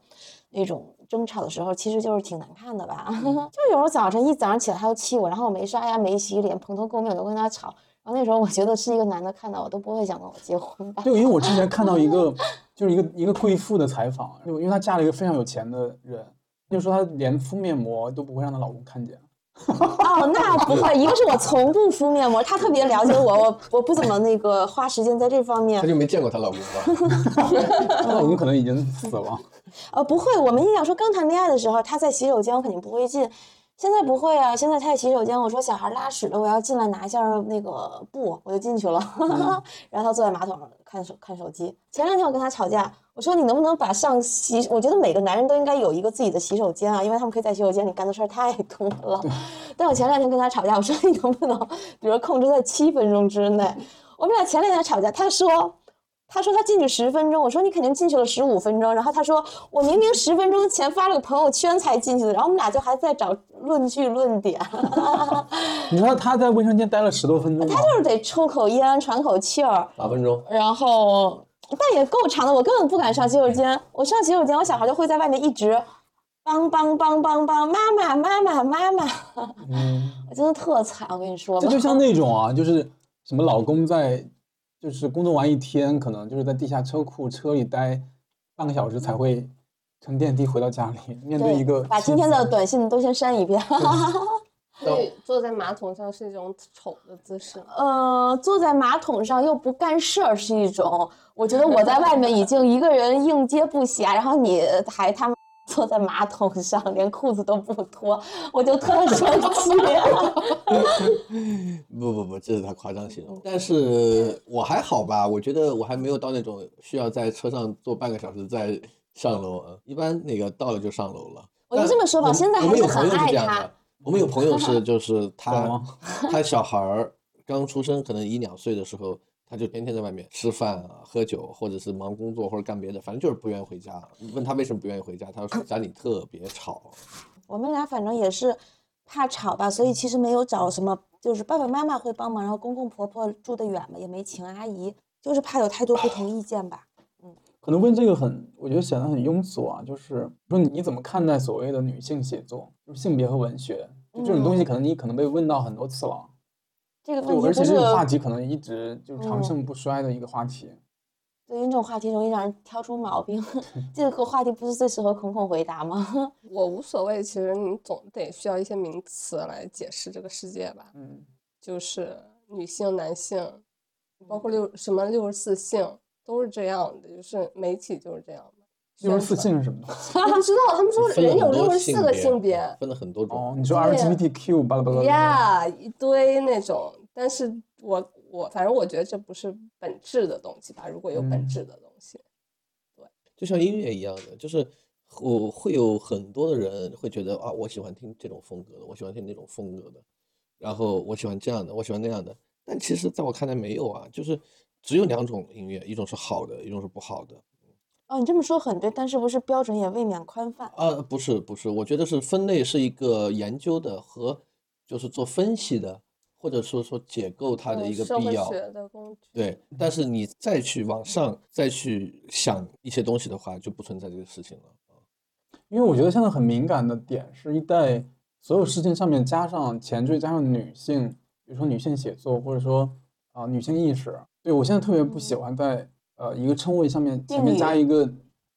那种争吵的时候，其实就是挺难看的吧。就有时候早晨一早上起来他就气我，然后我没刷牙没洗脸，蓬头垢面，我就跟他吵。然后那时候我觉得是一个男的看到我都不会想跟我结婚吧。对，因为我之前看到一个，就是一个一个贵妇的采访，因为因为她嫁了一个非常有钱的人，就说她连敷面膜都不会让她老公看见。哦，那 不会，一个是我从不敷面膜，她特别了解我，我我不怎么那个花时间在这方面她。就没见过她老公吧？她老公可能已经死了。呃，不会，我们印象说刚谈恋爱的时候，他在洗手间我肯定不会进，现在不会啊，现在他在洗手间，我说小孩拉屎了，我要进来拿一下那个布，我就进去了，然后他坐在马桶上看手看手机。前两天我跟他吵架，我说你能不能把上洗，我觉得每个男人都应该有一个自己的洗手间啊，因为他们可以在洗手间里干的事儿太多了。但我前两天跟他吵架，我说你能不能，比如控制在七分钟之内。我们俩前两天吵架，他说。他说他进去十分钟，我说你肯定进去了十五分钟，然后他说我明明十分钟前发了个朋友圈才进去的，然后我们俩就还在找论据论点。你说他在卫生间待了十多分钟？他就是得抽口烟喘口气儿，八分钟，然后但也够长的，我根本不敢上洗手间。我上洗手间，我小孩就会在外面一直梆梆梆梆梆，妈妈妈妈妈妈，嗯，我真的特惨，我跟你说吧。这就像那种啊，就是什么老公在，就是工作完一天，可能就是在地下车库车里待半个小时才会乘电梯回到家里，面对一个妻把今天的短信都先删一遍。所以坐在马桶上是一种丑的姿势。呃，坐在马桶上又不干事儿是一种，我觉得我在外面已经一个人应接不暇，然后你还他妈坐在马桶上，连裤子都不脱，我就特生气。不不不，这是他夸张形容。但是我还好吧，我觉得我还没有到那种需要在车上坐半个小时再上楼啊。一般那个到了就上楼了。我就这么说吧现在还我们有是很朋友爱他这样的。我们有朋友是 就是他他小孩儿刚出生，可能一两岁的时候，他就天天在外面吃饭啊、喝酒，或者是忙工作或者干别的，反正就是不愿意回家。问他为什么不愿意回家，他说家里特别吵。我们俩反正也是怕吵吧，所以其实没有找什么，就是爸爸妈妈会帮忙，然后公公婆婆住得远嘛，也没请阿姨，就是怕有太多不同意见吧。嗯可能问这个很，我觉得显得很庸俗啊。就是说你怎么看待所谓的女性写作，就是性别和文学，就这种东西，可能你可能被问到很多次了。这个而且问题不是这个话题可能一直就长嗯盛不衰的一个话题。对因为这种话题容易让人挑出毛病，这个话题不是最适合孔孔回答吗？我无所谓，其实你总得需要一些名词来解释这个世界吧，嗯，就是女性、男性，包括六什么六十四性都是这样的，就是媒体就是这样的。六十四性是什么？他不知道，他们说人有六十四个性别嗯分了很多种。哦，你说对呀 LGBTQ 巴拉巴拉巴拉。呀一堆那种，但是我我反正我觉得这不是本质的东西吧，如果有本嗯质的东西，对就像音乐一样的，就是我会有很多的人会觉得啊，我喜欢听这种风格的，我喜欢听那种风格的，然后我喜欢这样的，我喜欢那样的。但其实在我看来没有啊，就是只有两种音乐，一种是好的，一种是不好的。哦，你这么说很对，但是不是标准也未免宽泛？呃，不是不是，我觉得是分类是一个研究的和就是做分析的，或者说说解构它的嗯一个必要。的工具。对，但是你再去往上再去想一些东西的话，就不存在这个事情了。因为我觉得现在很敏感的点是一代所有事情上面加上前缀，加上女性，比如说女性写作，或者说啊、女性意识。对我现在特别不喜欢在呃一个称谓上面前面加一个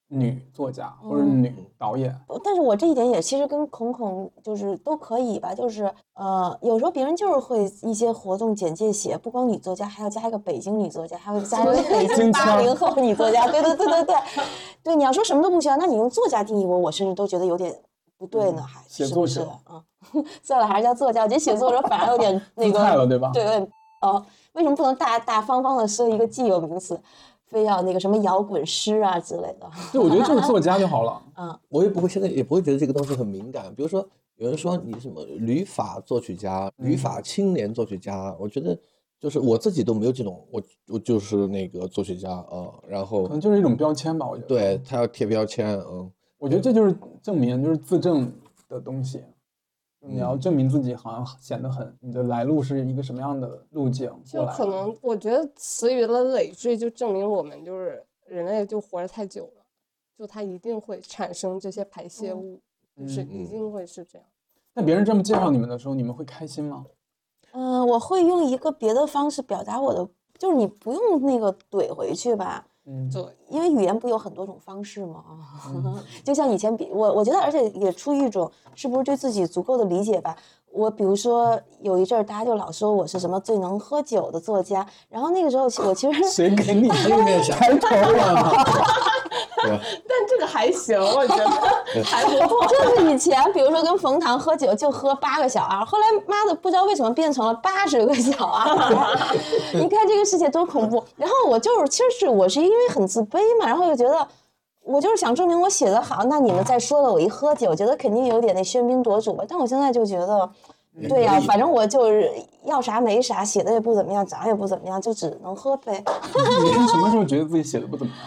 女作家或者嗯女导演。但是我这一点也其实跟孔孔就是都可以吧，就是呃，有时候别人就是会一些活动简介写，不光女作家，还要加一个北京女作家，还要加一个北京八零后女作家，对对对对对，对，你要说什么都不需要，那你用作家定义我，我甚至都觉得有点不对呢，嗯还写作是不是者？嗯，算了，还是叫作家，我觉得写作者反而有点 那个，对吧？对，有点呃，为什么不能大大方方的设一个既有名词，非要那个什么摇滚诗啊之类的？对，我觉得就是作家就好了。嗯我也不会现在也不会觉得这个东西很敏感。比如说，有人说你什么旅法作曲家、旅法青年作曲家，我觉得就是我自己都没有这种，我我就是那个作曲家啊、然后可能就是一种标签吧，我觉得。对他要贴标签，嗯，我觉得这就是证明，就是自证的东西。你要嗯证明自己，好像显得很，你的来路是一个什么样的路径就可能我觉得词语的累赘，就证明我们就是人类就活得太久了，就它一定会产生这些排泄物，就是嗯一定会是这样。那别人这么介绍你们的时候，你们会开心吗？嗯、我会用一个别的方式表达我的，就是你不用那个怼回去吧，嗯，做，因为语言不有很多种方式吗？啊，就像以前比我，我觉得，而且也出于一种是不是对自己足够的理解吧。我比如说有一阵儿，大家就老说我是什么最能喝酒的作家，然后那个时候我其实谁给你他有点想开头了？但这个还行，我觉得还不错。就是以前，比如说跟冯唐喝酒就喝八个小二后来妈的不知道为什么变成了八十个小二 你看这个世界多恐怖。然后我就是，其实是我是因为很自卑嘛，然后就觉得我就是想证明我写的好。那你们再说了，我一喝酒，我觉得肯定有点那喧宾夺主吧。但我现在就觉得，对呀、反正我就是要啥没啥，写的也不怎么样，长得也不怎么样，就只能喝呗。你是什么时候觉得自己写的不怎么样？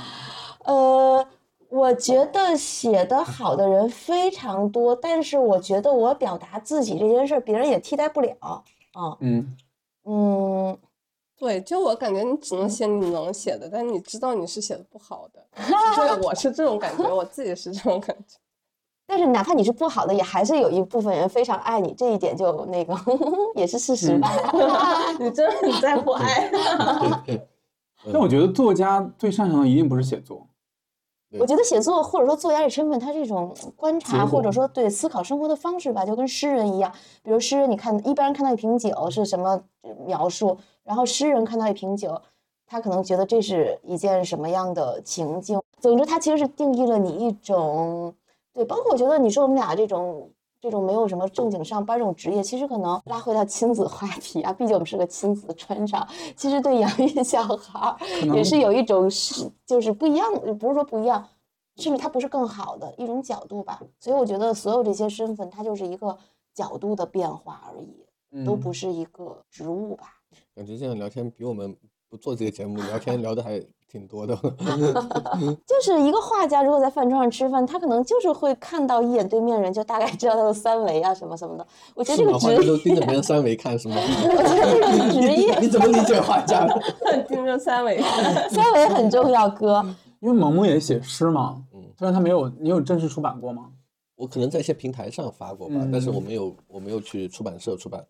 呃，我觉得写的好的人非常多，但是我觉得我表达自己这件事儿，别人也替代不了。啊，嗯，嗯，对，就我感觉你只能写你能写的，但你知道你是写的不好的。对，我是这种感觉，我自己是这种感觉。但是哪怕你是不好的，也还是有一部分人非常爱你，这一点就那个 也是事实吧。你真的很在乎爱。但我觉得作家最擅长的一定不是写作，我觉得写作或者说作家这身份，他是一种观察，或者说对思考生活的方式吧，就跟诗人一样。比如诗人，你看一般人看到一瓶酒是什么描述，然后诗人看到一瓶酒，他可能觉得这是一件什么样的情境。总之，他其实是定义了你一种对，包括我觉得你说我们俩这种。这种没有什么正经上班这种职业，其实可能拉回到亲子话题啊，毕竟我们是个亲子专场。其实对养育小孩也是有一种是就是不一样，不是说不一样，甚至它不是更好的一种角度吧。所以我觉得所有这些身份，它就是一个角度的变化而已，都嗯不是一个职务吧。感觉这样聊天比我们不做这个节目聊天聊的还挺多的。就是一个画家，如果在饭桌上吃饭，他可能就是会看到一眼对面人，就大概知道他的三维啊什么什么的。我觉得？这个职画家都业，盯着别人三维看是吗？我觉得这个职业你怎么理解画家？盯着三维。三维很重要，哥。因为萌萌也写诗嘛，嗯虽然他没有，你有正式出版过吗？我可能在一些平台上发过吧，但是我没有，我没有去出版社出版。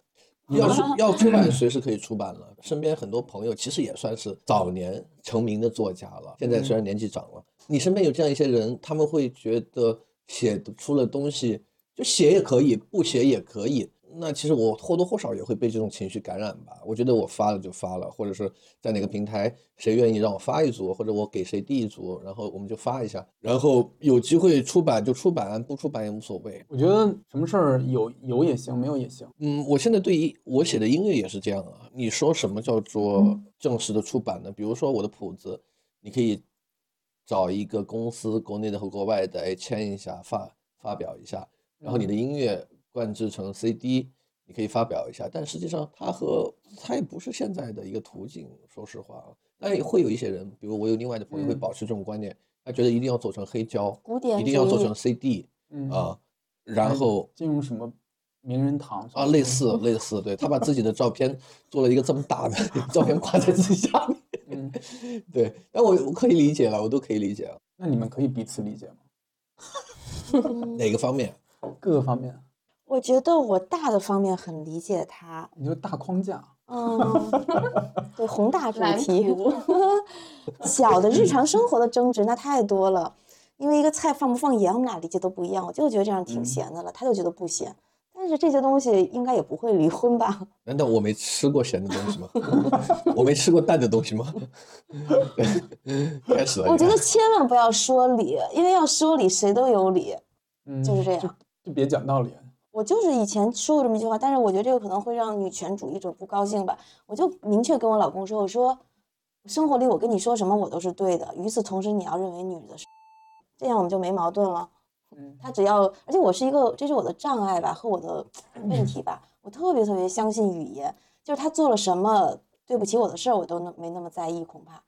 嗯要是 要出版，随时可以出版了。身边很多朋友其实也算是早年成名的作家了，现在虽然年纪长了，你身边有这样一些人，他们会觉得写出了东西，就写也可以，不写也可以。那其实我或多或少也会被这种情绪感染吧。我觉得我发了就发了，或者是在哪个平台，谁愿意让我发一组，或者我给谁递一组，然后我们就发一下，然后有机会出版就出版，不出版也无所谓。我觉得什么事儿有有也行，没有也行。嗯，我现在对于我写的音乐也是这样啊。你说什么叫做正式的出版呢？比如说我的谱子，你可以找一个公司，国内的和国外的，哎，签一下发发表一下，然后你的音乐灌制成 CD，你可以发表一下。但实际上，它和它也不是现在的一个途径。说实话啊，但也会有一些人，比如我有另外的朋友会嗯保持这种观念，他觉得一定要做成黑胶，古典一定要做成 CD 嗯啊，然后进入什么名人堂啊，类似类似，对他把自己的照片做了一个这么大的照片挂在自己下面，嗯，对，但我我可以理解了，我都可以理解了，那你们可以彼此理解吗？哪个方面？各个方面，我觉得我大的方面很理解他，你就大框架。嗯，对宏大 主题，小的日常生活的争执那太多了。因为一个菜放不放盐，我们俩理解都不一样。我就觉得这样挺嗯咸的了，他就觉得不咸。但是这些东西应该也不会离婚吧？难道我没吃过咸的东西吗？我没吃过淡的东西吗？开始了，我觉得千万不要说理，因为要说理，谁都有理。嗯，就是这样就就别讲道理。我就是以前说过这么一句话，但是我觉得这个可能会让女权主义者不高兴吧。我就明确跟我老公说，我说生活里我跟你说什么我都是对的，与此同时你要认为女的是，这样我们就没矛盾了。嗯他只要，而且我是一个，这是我的障碍吧和我的 问题吧，我特别特别相信语言，就是他做了什么对不起我的事儿，我都那没那么在意，恐怕。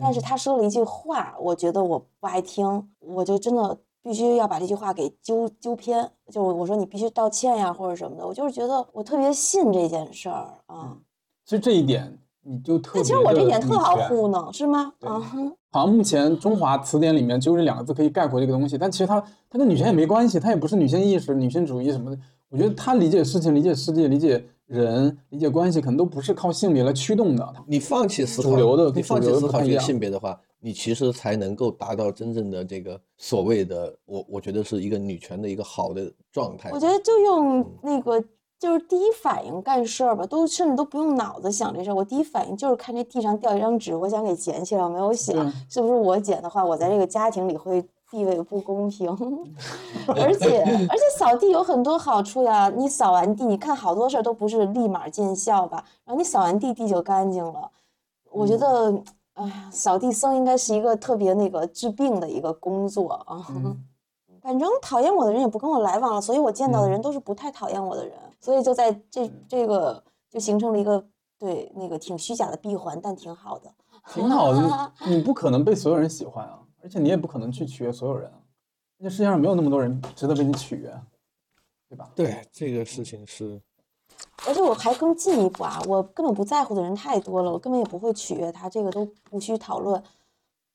但是嗯他说了一句话，我觉得我不爱听，我就真的必须要把这句话给纠纠偏。就我我说你必须道歉呀，或者什么的，我就是觉得我特别信这件事儿啊。其实这一点你就特别但其实我这地点特好糊弄，是吗？啊嗯哼，好像目前中华词典里面只有这两个字可以概括这个东西，但其实它它跟女权也没关系，它也不是女性意识、女性主义什么的。我觉得他理解事情、理解世界、理解人、理解关系，可能都不是靠性别来驱动的。你放弃思考主流的你放主流的弃思考这个性别的话，你其实才能够达到真正的这个所谓的我我觉得是一个女权的一个好的状态。我觉得就用那个就是第一反应干事儿吧，都甚至都不用脑子想这事儿。我第一反应就是看这地上掉一张纸，我想给捡起来，我没有想是不是我捡的话，我在这个家庭里会地位不公平。而且而且扫地有很多好处呀，你扫完地，你看好多事儿都不是立马见效吧，然后你扫完地，地就干净了。我觉得，哎呀，扫地僧应该是一个特别那个治病的一个工作啊。嗯 反正讨厌我的人也不跟我来往了，所以我见到的嗯人都是不太讨厌我的人，所以就在这这个就形成了一个对那个挺虚假的闭环，但挺好的。挺好的。你不可能被所有人喜欢啊，而且你也不可能去取悦所有人啊。这世界上没有那么多人值得被你取悦，对吧？对这个事情是，而且我还更进一步啊，我根本不在乎的人太多了，我根本也不会取悦他，这个都无需讨论。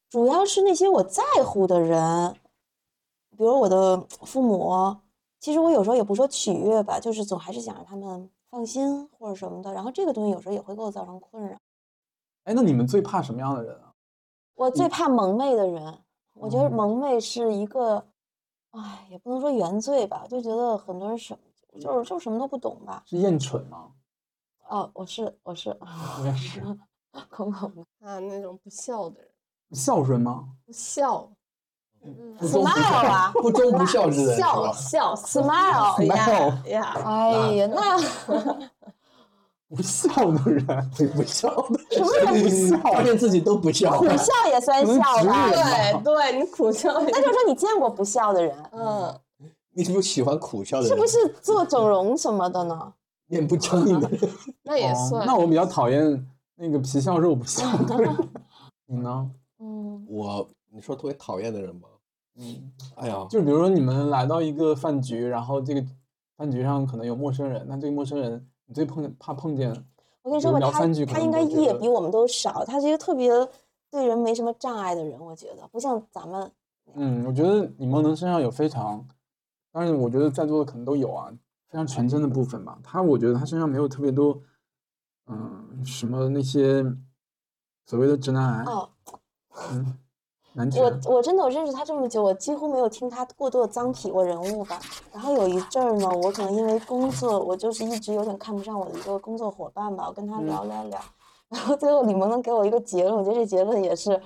主要是那些我在乎的人，比如我的父母，其实我有时候也不说取悦吧，就是总还是想让他们放心或者什么的。然后这个东西有时候也会给我造成困扰。哎，那你们最怕什么样的人啊？我最怕蒙昧的人，我觉得哦蒙昧是一个，哎，也不能说原罪吧，就觉得很多人什就是就什么都不懂吧。是厌蠢吗？哦，我是我是，我也是。空空的。啊，那种不孝的人，孝顺吗？不孝，smile 啊，不忠不孝之人是孝吧？孝 smile 呀呀，哎呀，那 不孝的人，不孝的，什么人不孝发现自己都不孝苦，笑也算可能孝吧？对对，你苦笑，那就是说你见过不孝的人，嗯，你是不是喜欢苦笑的人？是不是做整容什么的呢？面部僵硬的人？那也哦算。那我比较讨厌那个皮笑肉不笑的人。你呢？嗯，我，你说特别讨厌的人吗？嗯，哎呀，就比如说你们来到一个饭局，然后这个饭局上可能有陌生人，那这个陌生人你最碰怕碰见，我跟你说吧，聊他三句可能他应该都觉得业比我们都少，他是一个特别对人没什么障碍的人，我觉得不像咱们。嗯，我觉得李梦能身上有非常，当然我觉得在座的可能都有啊，非常纯真的部分吧。他我觉得他身上没有特别多，嗯，什么那些所谓的直男癌，哦，嗯，男我，我真的我认识他这么久，我几乎没有听他过多的脏痞过人物吧。然后有一阵儿呢，我可能因为工作，我就是一直有点看不上我的一个工作伙伴吧，我跟他嗯聊聊聊，然后最后李萌能给我一个结论，我觉得这结论也是。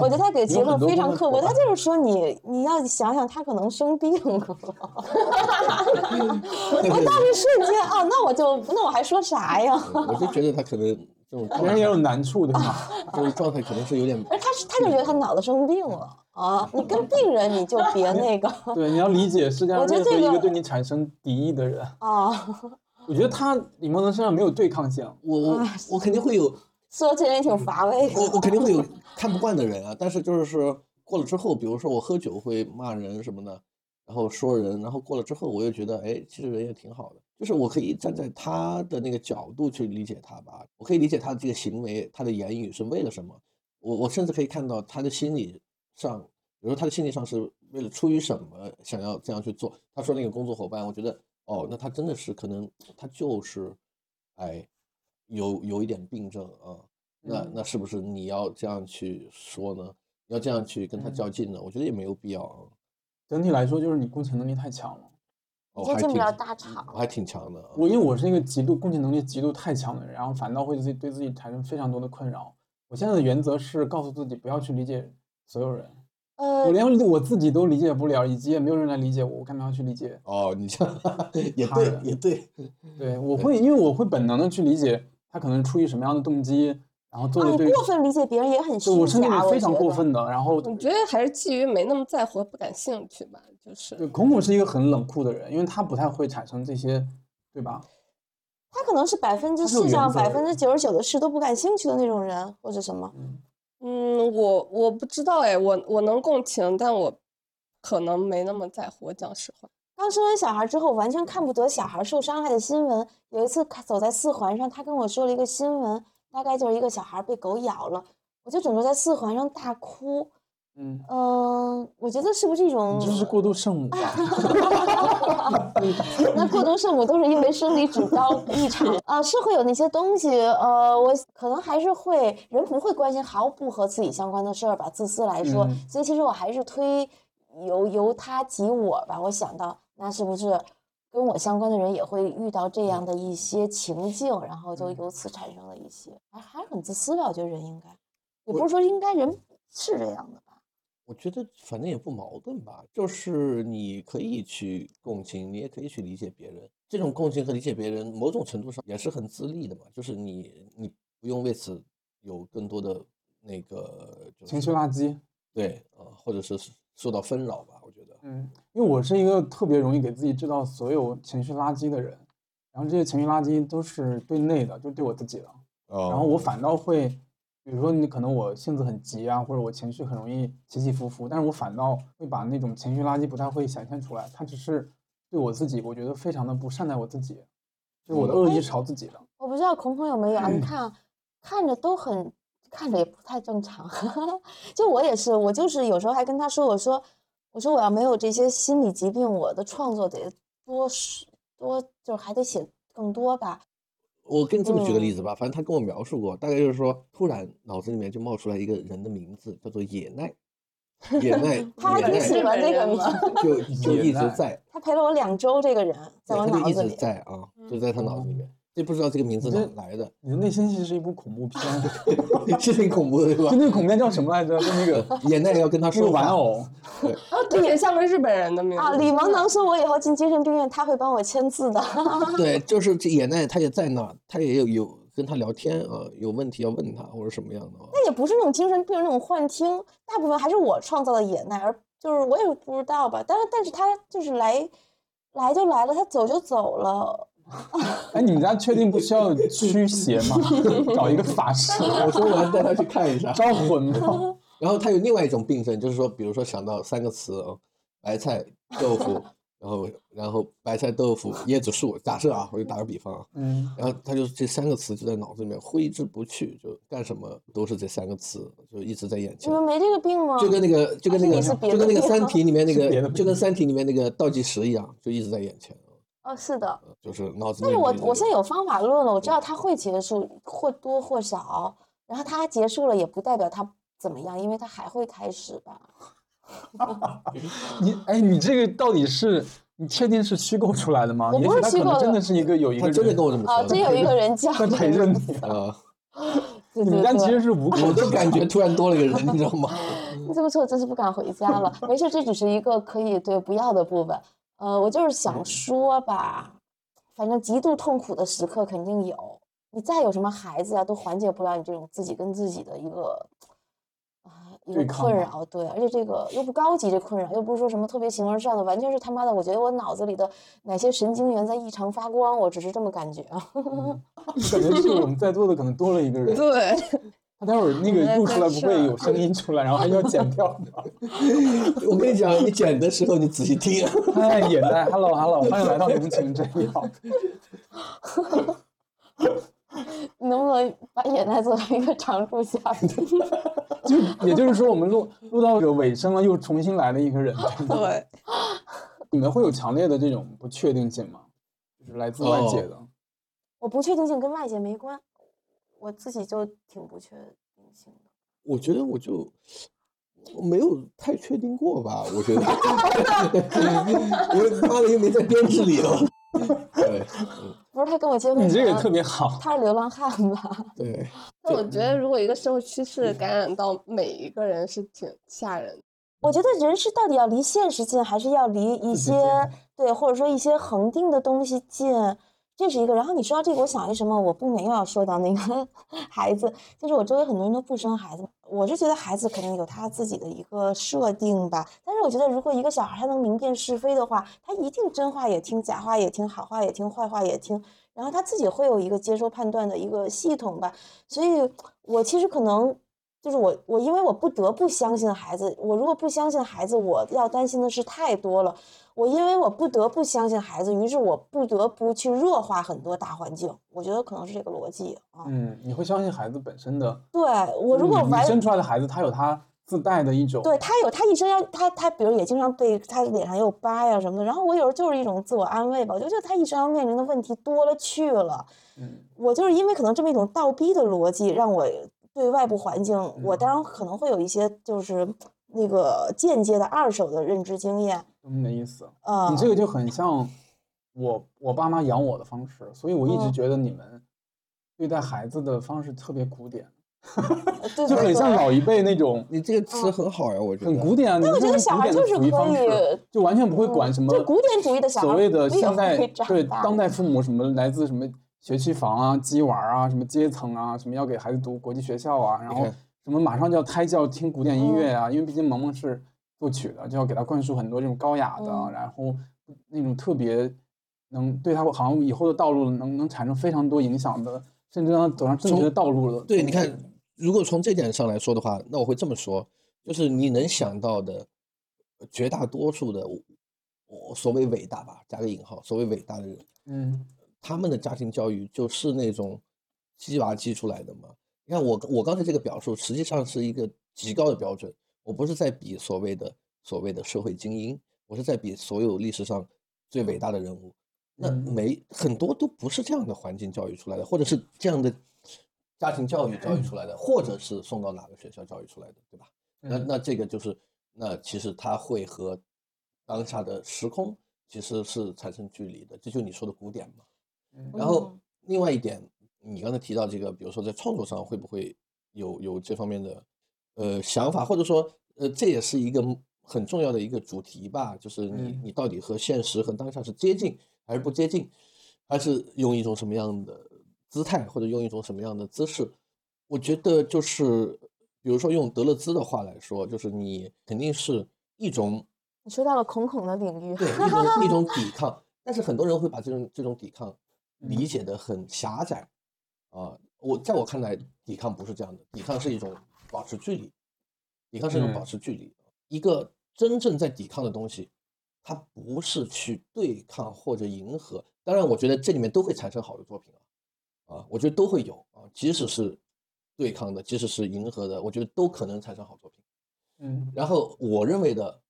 我觉得他给结论非常刻薄，他就是说你你要想想他可能生病了，我当时瞬间啊，那我就那我还说啥呀？我就觉得他可能这种人也有，难处，的嘛？这种状态可能是有点而他是他就觉得他脑子生病了啊，你跟病人你就别那个 对，你要理解世界上我觉得任何一个这个对你产生敌意的人。啊，我觉得他李梦能身上没有对抗性，我我我肯定会有，说起来也挺乏味的。我我肯定会有看不惯的人啊，但是就是说过了之后，比如说我喝酒会骂人什么的，然后说人，然后过了之后，我又觉得，哎，其实人也挺好的，就是我可以站在他的那个角度去理解他吧，我可以理解他的这个行为，他的言语是为了什么，我我甚至可以看到他的心理上，比如说他的心理上是为了出于什么想要这样去做。他说那个工作伙伴，我觉得，哦，那他真的是可能他就是，哎，有有一点病症啊。那嗯那是不是你要这样去说呢？要这样去跟他嗯较劲呢？我觉得也没有必要啊。整体来说就是你共情能力太强了。我还挺就进不了大厂我还挺强的啊。我因为我是一个极度共情能力极度太强的人，然后反倒会对自己对自己产生非常多的困扰。我现在的原则是告诉自己不要去理解所有人，呃我，连我自己都理解不了，以及也没有人来理解我，我干嘛要去理解？哦，你这样 也对，也对。对，我会因为我会本能的去理解他可能出于什么样的动机，然后做对，你过分理解别人也很我甚至假，是非常。过分的。然后我觉得还是基于没那么在乎不感兴趣吧，就是对孔孔是一个很冷酷的人，因为他不太会产生这些，对吧？他可能是百分之世上百分之九十九的事都不感兴趣的那种人，或者什么。嗯，我我不知道哎，我我能共情，但我可能没那么在乎。我讲实话，刚生完小孩之后，完全看不得小孩受伤害的新闻。有一次看走在四环上，他跟我说了一个新闻，大概就是一个小孩被狗咬了，我就整个在四环上大哭。嗯，嗯，我觉得是不是一种你这是过度圣母吧？那过度圣母都是因为生理指标异常啊，是会有那些东西，呃，我可能还是会人不会关心毫不和自己相关的事儿吧，自私来说，嗯所以其实我还是推由由他及我吧，我想到那是不是跟我相关的人也会遇到这样的一些情境，然后就由此产生了一些，还还是很自私吧，我觉得人应该，也不是说应该人是这样的吧，我觉得反正也不矛盾吧，就是你可以去共情，你也可以去理解别人。这种共情和理解别人，某种程度上也是很自立的嘛，就是你你不用为此有更多的那个就是情绪垃圾。对啊、呃或者是受到纷扰吧，我觉得。嗯，因为我是一个特别容易给自己制造所有情绪垃圾的人，然后这些情绪垃圾都是对内的，就对我自己的，哦然后我反倒会，比如说你可能我性子很急啊，或者我情绪很容易起起伏伏，但是我反倒会把那种情绪垃圾不太会显现出来，它只是对我自己，我觉得非常的不善待我自己，就是我的恶意是朝自己的。我不知道孔孔有没有啊？你 看啊，看着都很，看着也不太正常。就我也是，我就是有时候还跟他说，我说，我说我要没有这些心理疾病，我的创作得多是多，就是还得写更多吧。我给你这么举个例嗯子吧，反正他跟我描述过，大概就是说，突然脑子里面就冒出来一个人的名字，叫做野奈，野奈，他还挺喜欢这个名字，就就一直在，他陪了我两周，这个人在对我他就一直脑子里。在啊，就在他脑子里面，这不知道这个名字哪这儿来的，你的内心戏是一部恐怖片，是挺恐怖的，是吧就？那个恐怖片叫什么来着？就那个 野奈要跟他说，玩偶，啊，对，像个日本人的名字啊，李萌能说我以后进精神病院，他会帮我签字的。对，就是这野奈他也在那儿，他也有有跟他聊天啊，有问题要问他或者什么样的啊。那也不是那种精神病那种幻听，大部分还是我创造的野奈，而就是我也不知道吧。但是但是他就是来来就来了，他走就走了。哎，你们家确定不需要驱邪吗？找一个法师我说我要带他去看一下。招魂吗？然后他有另外一种病症，就是说，比如说想到三个词哦，白菜、豆腐，然后然后白菜、豆腐、椰子树，假设啊，我就打个比方啊，嗯，然后他就这三个词就在脑子里面挥之不去，就干什么都是这三个词，就一直在眼前你。们没这个病吗？就跟那个就跟那个就跟那个《三体》里面那个就跟《三体》里面那个倒计时一样，就一直在眼前，哦，是的。就是脑子但是我我现在有方法论了，我知道它会结束，或多或少。然后它结束了，也不代表它怎么样，因为它还会开始吧。你哎，你这个到底是你确定是虚构出来的吗？我不也许他可能是虚构的真的是一个有一个人真的跟我这么啊，说啊。真有一个人叫在这个陪着你，啊，你们对对家其实是无辜我之都感觉突然多了一个人，你知道吗？你这么说，我真是不敢回家了。没事，这只是一个可以对不要的部分。呃，我就是想说吧，反正极度痛苦的时刻肯定有。你再有什么孩子啊，都缓解不了你这种自己跟自己的一个啊一个困扰。对，而且这个又不高级，这困扰又不是说什么特别形而上的，完全是他妈的，我觉得我脑子里的哪些神经元在异常发光，我只是这么感觉啊。感觉是我们在座的可能多了一个 人。对，他待会儿那个录出来不会有声音出来，然后还要剪掉的。我跟你讲，你剪的时候你仔细听。嗨，野奈，Hello Hello，欢迎来到浓情真药。你能不能把眼袋做成一个常驻嘉宾？就也就是说，我们录录到这个尾声了，又重新来了一个人。对，你们会有强烈的这种不确定性吗？就是来自外界的。我不确定性跟外界没关，我自己就挺不确定性的。我觉得我就我没有太确定过吧，我觉得，我妈的又没在编制里了。对不是他跟我结婚你这个前特别好，他是流浪汉吧？对，那我觉得如果一个社会趋势感染到每一个人是挺吓人的。我觉得人是到底要离现实近，还是要离一些对，或者说一些恒定的东西近，这是一个。然后你说到这个，我想一什么，我不免又要说到那个 孩子，就是我周围很多人都不生孩子，我是觉得孩子肯定有他自己的一个设定吧。但是我觉得，如果一个小孩他能明辨是非的话，他一定真话也听，假话也听，好话也听，坏话也听。然后他自己会有一个接收判断的一个系统吧，所以我其实可能就是我我因为我不得不相信孩子，我如果不相信孩子，我要担心的事太多了。我因为我不得不相信孩子，于是我不得不去弱化很多大环境。我觉得可能是这个逻辑啊。嗯，你会相信孩子本身的。对我如果完你你生出来的孩子，他有他自带的一种。对他有他一生要他他比如也经常被他脸上也有疤呀什么的，然后我有时候就是一种自我安慰吧，我就觉得他一生要面临的问题多了去了。嗯，我就是因为可能这么一种倒逼的逻辑，让我对外部环境，我当然可能会有一些就是那个间接的二手的认知经验。懂你的意思。啊、你这个就很像我我爸妈养我的方式，所以我一直嗯觉得你们对待孩子的方式特别古典，对就很像老一辈那种你这个词很好呀，我觉得。很古典啊。你我觉得这个古典的小孩就是抚育方可以式，就完全不会管什么就古典主义的小孩所谓的现代对当代父母什么来自什么学区房啊、鸡娃啊、什么阶层啊、什么要给孩子读国际学校啊，然后看什么马上就要胎教听古典音乐嗯啊，因为毕竟萌萌是作曲的，就要给他灌输很多这种高雅的，嗯然后那种特别能对他好像以后的道路能能产生非常多影响的，甚至让他走上正确的道路了。对，你看，如果从这点上来说的话，那我会这么说，就是你能想到的绝大多数的我我所谓伟大吧，加个引号，所谓伟大的人，嗯他们的家庭教育就是那种鸡娃鸡出来的嘛。你看我我刚才这个表述，实际上是一个极高的标准，我不是在比所谓的所谓的社会精英，我是在比所有历史上最伟大的人物。那嗯没很多都不是这样的环境教育出来的，或者是这样的家庭教育教育出来的，或者是送到哪个学校教育出来的，对吧？那嗯那这个就是，那其实它会和当下的时空其实是产生距离的，这就是你说的古典嘛。嗯然后嗯另外一点，你刚才提到这个，比如说在创作上会不会有有这方面的呃想法，或者说呃这也是一个很重要的一个主题吧，就是你嗯你到底和现实和当下是接近还是不接近，还是用一种什么样的姿态或者用一种什么样的姿势？我觉得就是比如说用德勒兹的话来说，就是你肯定是一种你说到了孔孔的领域，对一种一种抵抗，但是很多人会把这种这种抵抗理解的很狭窄啊。我在我看来，抵抗不是这样的，抵抗是一种保持距离，抵抗是一种保嗯持距离。一个真正在抵抗的东西，它不是去对抗或者迎合。当然，我觉得这里面都会产生好的作品啊，啊，我觉得都会有啊，即使是对抗的，即使是迎合的，我觉得都可能产生好作品。嗯然后我认为的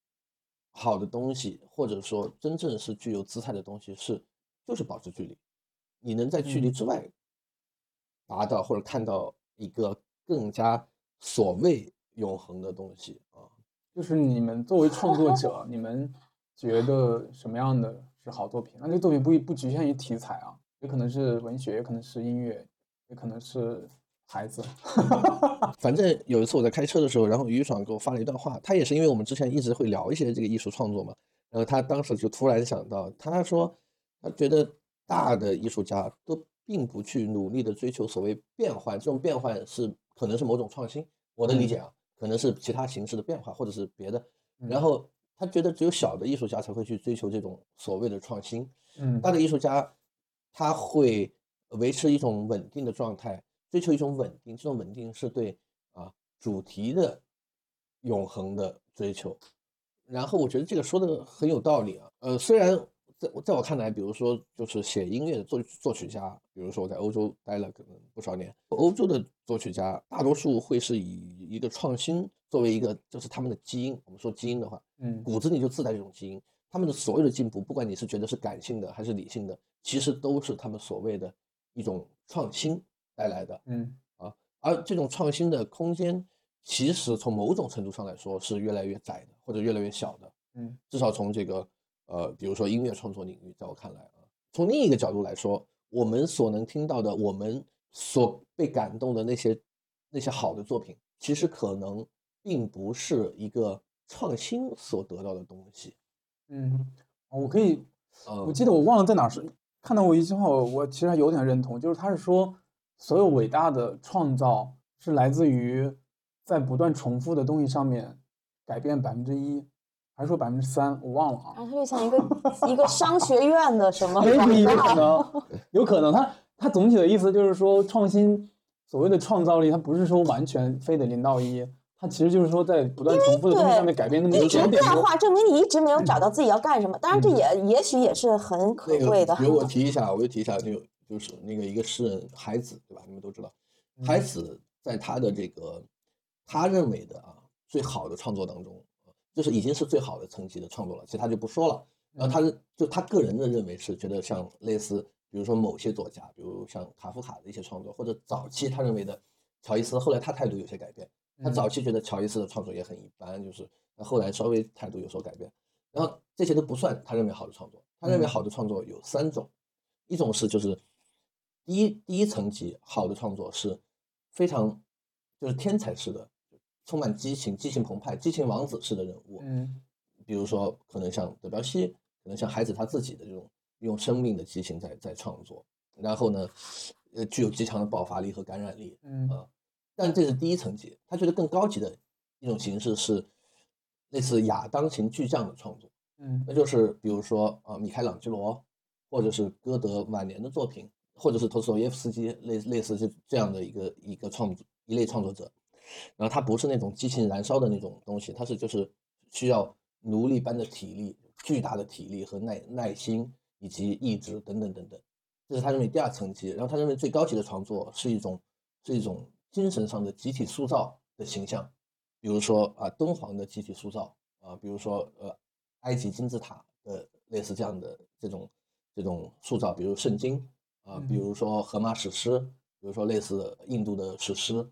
好的东西，或者说真正是具有姿态的东西，是就是保持距离。你能在距离嗯之外达到或者看到一个更加所谓永恒的东西啊。就是你们作为创作者，你们觉得什么样的是好作品？那这个作品不不局限于题材啊，也可能是文学，也可能是音乐，也可能是孩子。反正有一次我在开车的时候，然后于爽给我发了一段话，他也是因为我们之前一直会聊一些这个艺术创作嘛，然后他当时就突然想到，他说他觉得大的艺术家都并不去努力的追求所谓变换，这种变换是可能是某种创新，我的理解啊，可能是其他形式的变化或者是别的，然后他觉得只有小的艺术家才会去追求这种所谓的创新，嗯。大的艺术家他会维持一种稳定的状态，追求一种稳定，这种稳定是对啊主题的永恒的追求。然后我觉得这个说的很有道理啊，呃，虽然在我在我看来，比如说就是写音乐的作作曲家，比如说我在欧洲待了可能不少年，欧洲的作曲家大多数会是以一个创新作为一个就是他们的基因。我们说基因的话，嗯骨子里就自带这种基因。他们的所有的进步，不管你是觉得是感性的还是理性的，其实都是他们所谓的一种创新带来的。嗯啊而这种创新的空间，其实从某种程度上来说是越来越窄的，或者越来越小的。嗯至少从这个呃，比如说音乐创作领域，在我看来啊，从另一个角度来说，我们所能听到的，我们所被感动的那些那些好的作品，其实可能并不是一个创新所得到的东西。嗯，我可以嗯，我记得我忘了在哪儿是看到过一句话，我我其实还有点认同，就是他是说，所有伟大的创造是来自于在不断重复的东西上面改变百分之一，还是说百分之三，我忘了啊。然后就像一个一个商学院的什么有可，能，有可能。他他总体的意思就是说，创新所谓的创造力，它不是说完全非得零到一，它其实就是说在不断重复的东西上面改变那么一一直点点的。变化，证明你一直没有找到自己要干什么。当然，这也也许也是很可那个贵的。比如我提一下，我就提一下，那个就是那个一个诗人海子，对吧？你们都知道，海子在他的这个他认为的啊最好的创作当中，啊就是已经是最好的层级的创作了，其他就不说了。然后他是就他个人的认为是觉得像类似，比如说某些作家，比如像卡夫卡的一些创作，或者早期他认为的乔伊斯，后来他态度有些改变。他早期觉得乔伊斯的创作也很一般，就是那后来稍微态度有所改变。然后这些都不算他认为好的创作，他认为好的创作有三种，一种是就是第一第一层级好的创作是非常就是天才式的，充满激情、激情澎湃、激情王子式的人物，嗯。比如说可能像德彪西，可能像孩子他自己的这种用生命的激情在在创作，然后呢，呃，具有极强的爆发力和感染力，嗯。啊。但这是第一层级，他觉得更高级的一种形式是类似亚当型巨匠的创作，嗯。那就是比如说呃米开朗基罗，或者是歌德晚年的作品，或者是陀思妥耶夫斯基类类似这这样的一个一个创作一类创作者，然后它不是那种激情燃烧的那种东西，它是就是需要奴隶般的体力、巨大的体力和耐耐心以及意志等等等等，这是他认为第二层级。然后他认为最高级的创作是一种是一种精神上的集体塑造的形象，比如说啊敦煌的集体塑造啊，比如说呃埃及金字塔的类似这样的这种这种塑造，比如圣经啊，比嗯如说荷马史诗，比如说类似印度的史诗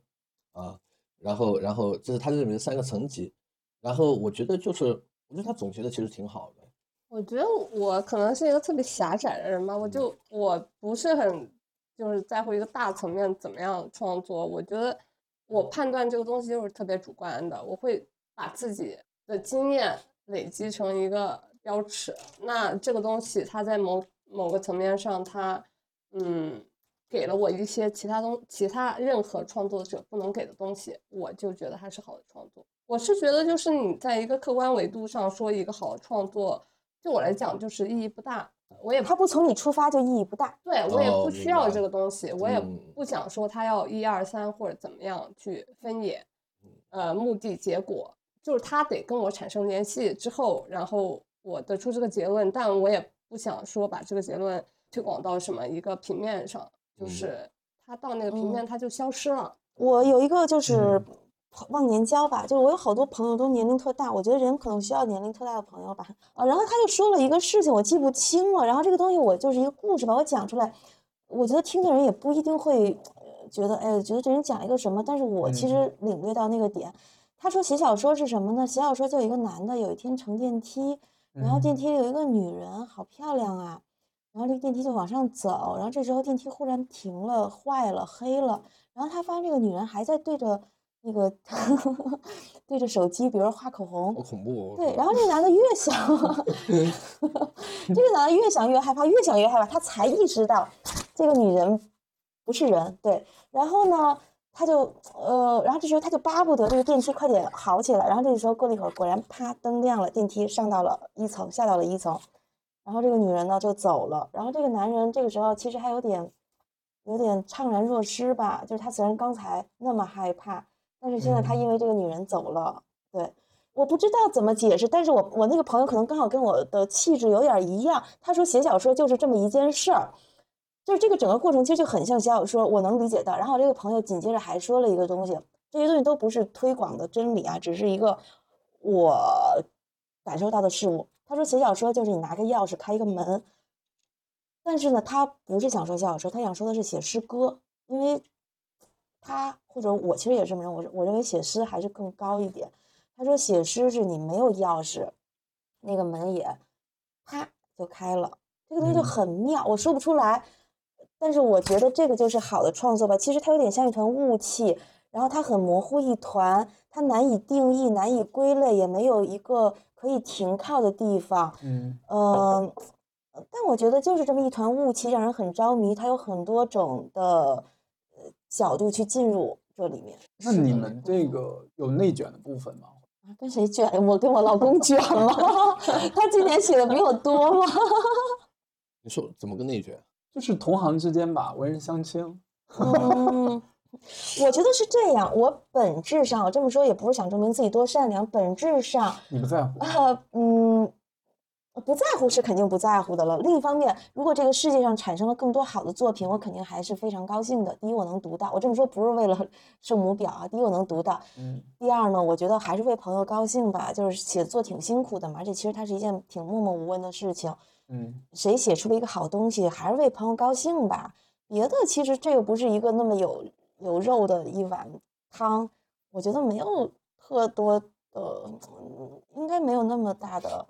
啊，然后然后这是他这里面三个层级，然后我觉得就是我觉得他总结的其实挺好的，我觉得我可能是一个特别狭窄的人吧，我就我不是很就是在乎一个大层面怎么样创作。我觉得我判断这个东西就是特别主观的，我会把自己的经验累积成一个标尺。那这个东西它在某某个层面上，它嗯给了我一些其他东其他任何创作者不能给的东西，我就觉得它是好的创作。我是觉得就是你在一个客观维度上说一个好的创作。对我来讲就是意义不大，我也它不从你出发就意义不大。对我也哦不需要这个东西，我也嗯不想说它要一二三或者怎么样去分野，呃，目的结果就是他得跟我产生联系之后，然后我得出这个结论，但我也不想说把这个结论推广到什么一个平面上，就嗯是他到那个平面他就消失了。我有一个就是忘年交吧，就是我有好多朋友都年龄特大，我觉得人可能需要年龄特大的朋友吧。啊，然后他就说了一个事情，我记不清了。然后这个东西我就是一个故事吧，我讲出来，我觉得听的人也不一定会呃觉得，哎，觉得这人讲一个什么，但是我其实领略到那个点。他说写小说是什么呢？写小说就有一个男的，有一天乘电梯，然后电梯里有一个女人，好漂亮啊。然后这个电梯就往上走，然后这时候电梯忽然停了，坏了，黑了。然后他发现这个女人还在对着那个 对着手机，比如说画口红好。恐怖哦。对，然后这个男的越想，这个男的越想越害怕，越想越害怕，他才意识到这个女人不是人。对，然后呢，他就呃，然后这时候他就巴不得这个电梯快点好起来。然后这个时候过了一会儿，果然啪灯亮了，电梯上到了一层，下到了一层。然后这个女人呢就走了，然后这个男人这个时候其实还有点有点怅然若失吧，就是他虽然刚才那么害怕，但是现在他因为这个女人走了，对，我不知道怎么解释，但是我我那个朋友可能刚好跟我的气质有点儿一样，他说写小说就是这么一件事儿，就是这个整个过程其实就很像写小说，我能理解到。然后我这个朋友紧接着还说了一个东西，这些东西都不是推广的真理啊，只是一个我感受到的事物。他说写小说就是你拿个钥匙开一个门，但是呢，他不是想说写小说，他想说的是写诗歌，因为他或者我其实也这么认为，我我认为写诗还是更高一点。他说写诗是你没有钥匙，那个门也啪就开了，这个东西就嗯很妙，我说不出来。但是我觉得这个就是好的创作吧。其实它有点像一团雾气，然后它很模糊一团，它难以定义、难以归类，也没有一个可以停靠的地方。嗯呃，但我觉得就是这么一团雾气，让人很着迷。它有很多种的呃角度去进入这里面。那你们这个有内卷的部分吗？啊跟谁卷？我跟我老公卷了。他今年写的比我多吗？你说怎么个内卷？就是同行之间吧，文人相轻。嗯，我觉得是这样。我本质上，我这么说也不是想证明自己多善良，本质上，你不在乎？呃，嗯，不在乎是肯定不在乎的了。另一方面，如果这个世界上产生了更多好的作品，我肯定还是非常高兴的。第一，我能读到，我这么说不是为了 圣母婊啊。第一，我能读到；嗯第二呢，我觉得还是为朋友高兴吧。就是写作挺辛苦的嘛，而且其实它是一件挺默默无闻的事情。嗯谁写出了一个好东西，还是为朋友高兴吧。别的其实这又不是一个那么有有肉的一碗汤，我觉得没有特多的，嗯应该没有那么大的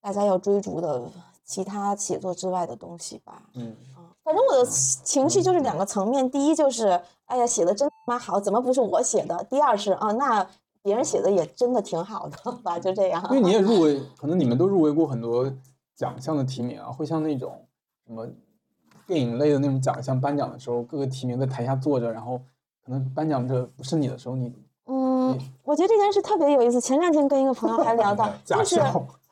大家要追逐的其他写作之外的东西吧。嗯啊，反正我的情绪就是两个层面，第一就是哎呀写的真他妈好，怎么不是我写的？第二是啊，那别人写的也真的挺好的吧，就这样。因为你也入围，可能你们都入围过很多奖项的提名啊，会像那种什么电影类的那种奖项颁奖的时候，各个提名在台下坐着，然后可能颁奖者不是你的时候，你嗯，嗯，我觉得这件事特别有意思。前两天跟一个朋友还聊到 假就是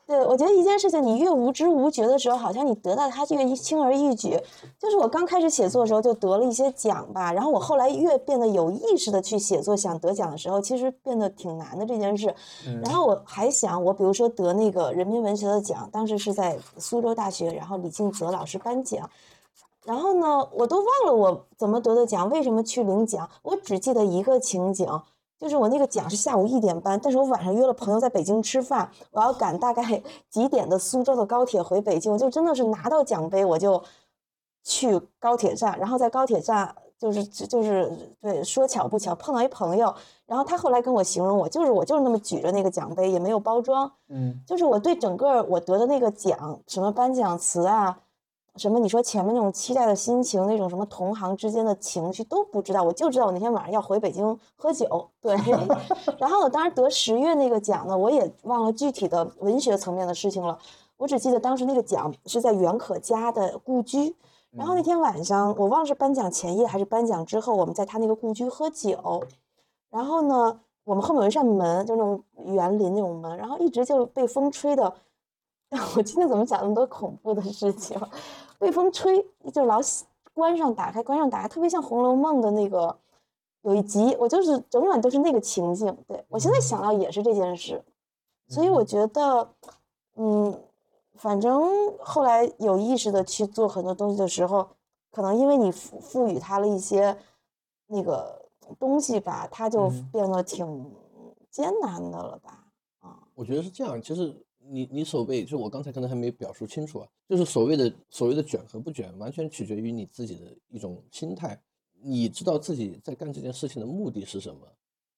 对我觉得一件事情你越无知无觉的时候，好像你得到它就越轻而易举。就是我刚开始写作的时候就得了一些奖吧，然后我后来越变得有意识的去写作，想得奖的时候，其实变得挺难的这件事。然后我还想，我比如说得那个人民文学的奖，当时是在苏州大学，然后李敬泽老师颁奖。然后呢，我都忘了我怎么得的奖，为什么去领奖，我只记得一个情景，就是我那个奖是下午一点半，但是我晚上约了朋友在北京吃饭，我要赶大概 几点的苏州的高铁回北京，我就真的是拿到奖杯我就去高铁站，然后在高铁站就是就是对，说巧不巧碰到一朋友，然后他后来跟我形容我，就是我就是那么举着那个奖杯，也没有包装，嗯。就是我对整个我得的那个奖，什么颁奖词啊，什么你说前面那种期待的心情，那种什么同行之间的情绪都不知道，我就知道我那天晚上要回北京喝酒，对。然后我当时得十月那个奖呢，我也忘了具体的文学层面的事情了，我只记得当时那个奖是在袁可嘉的故居。然后那天晚上，我忘了是颁奖前夜还是颁奖之后，我们在他那个故居喝酒。然后呢，我们后面有一扇门，就那种园林那种门，然后一直就被风吹的。我今天怎么讲那么多恐怖的事情？被风吹，就老喜关上打开，关上打开，特别像《红楼梦》的那个有一集，我就是整晚都是那个情境。对我现在想到也是这件事，所以我觉得，嗯，反正后来有意识的去做很多东西的时候，可能因为你赋赋予它了一些那个东西吧，它就嗯变得挺艰难的了吧？啊，我觉得是这样，其实你你所谓，就我刚才可能还没表述清楚啊，就是所谓的所谓的卷和不卷，完全取决于你自己的一种心态。你知道自己在干这件事情的目的是什么，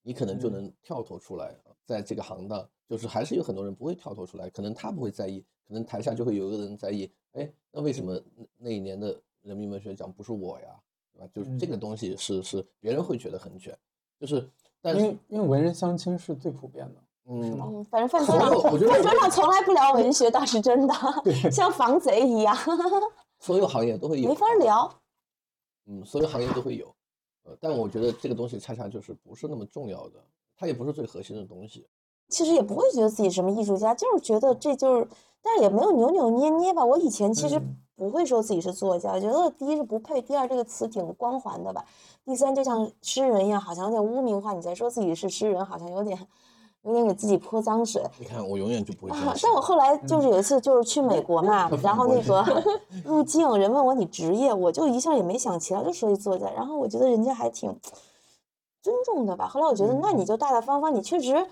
你可能就嗯能跳脱出来。在这个行当，就是还是有很多人不会跳脱出来，可能他不会在意，可能台下就会有一个人在意，哎，那为什么那那一年的人民文学奖不是我呀？对吧？就是这个东西是是别人会觉得很卷，就是但是因为因为文人相亲是最普遍的，是嗯？嗯，反正饭桌所上饭桌上从来不聊文学，倒是真的，像防贼一样，所有行业都会有，没法聊。嗯，所有行业都会有，呃，但我觉得这个东西恰恰就是不是那么重要的，它也不是最核心的东西。其实也不会觉得自己什么艺术家，就是觉得这就是，但是也没有扭扭捏捏吧。我以前其实嗯不会说自己是作家，觉得第一是不配，第二这个词挺光环的吧，第三就像诗人一样，好像有点污名化。你再说自己是诗人，好像有点有点给自己泼脏水。你看，我永远就不会。但我后来就是有一次就是去美国嘛，然后那个 入境人问我你职业，我就一下也没想其他，就说一作家。然后我觉得人家还挺尊重的吧。后来我觉得那你就大大方方，你确实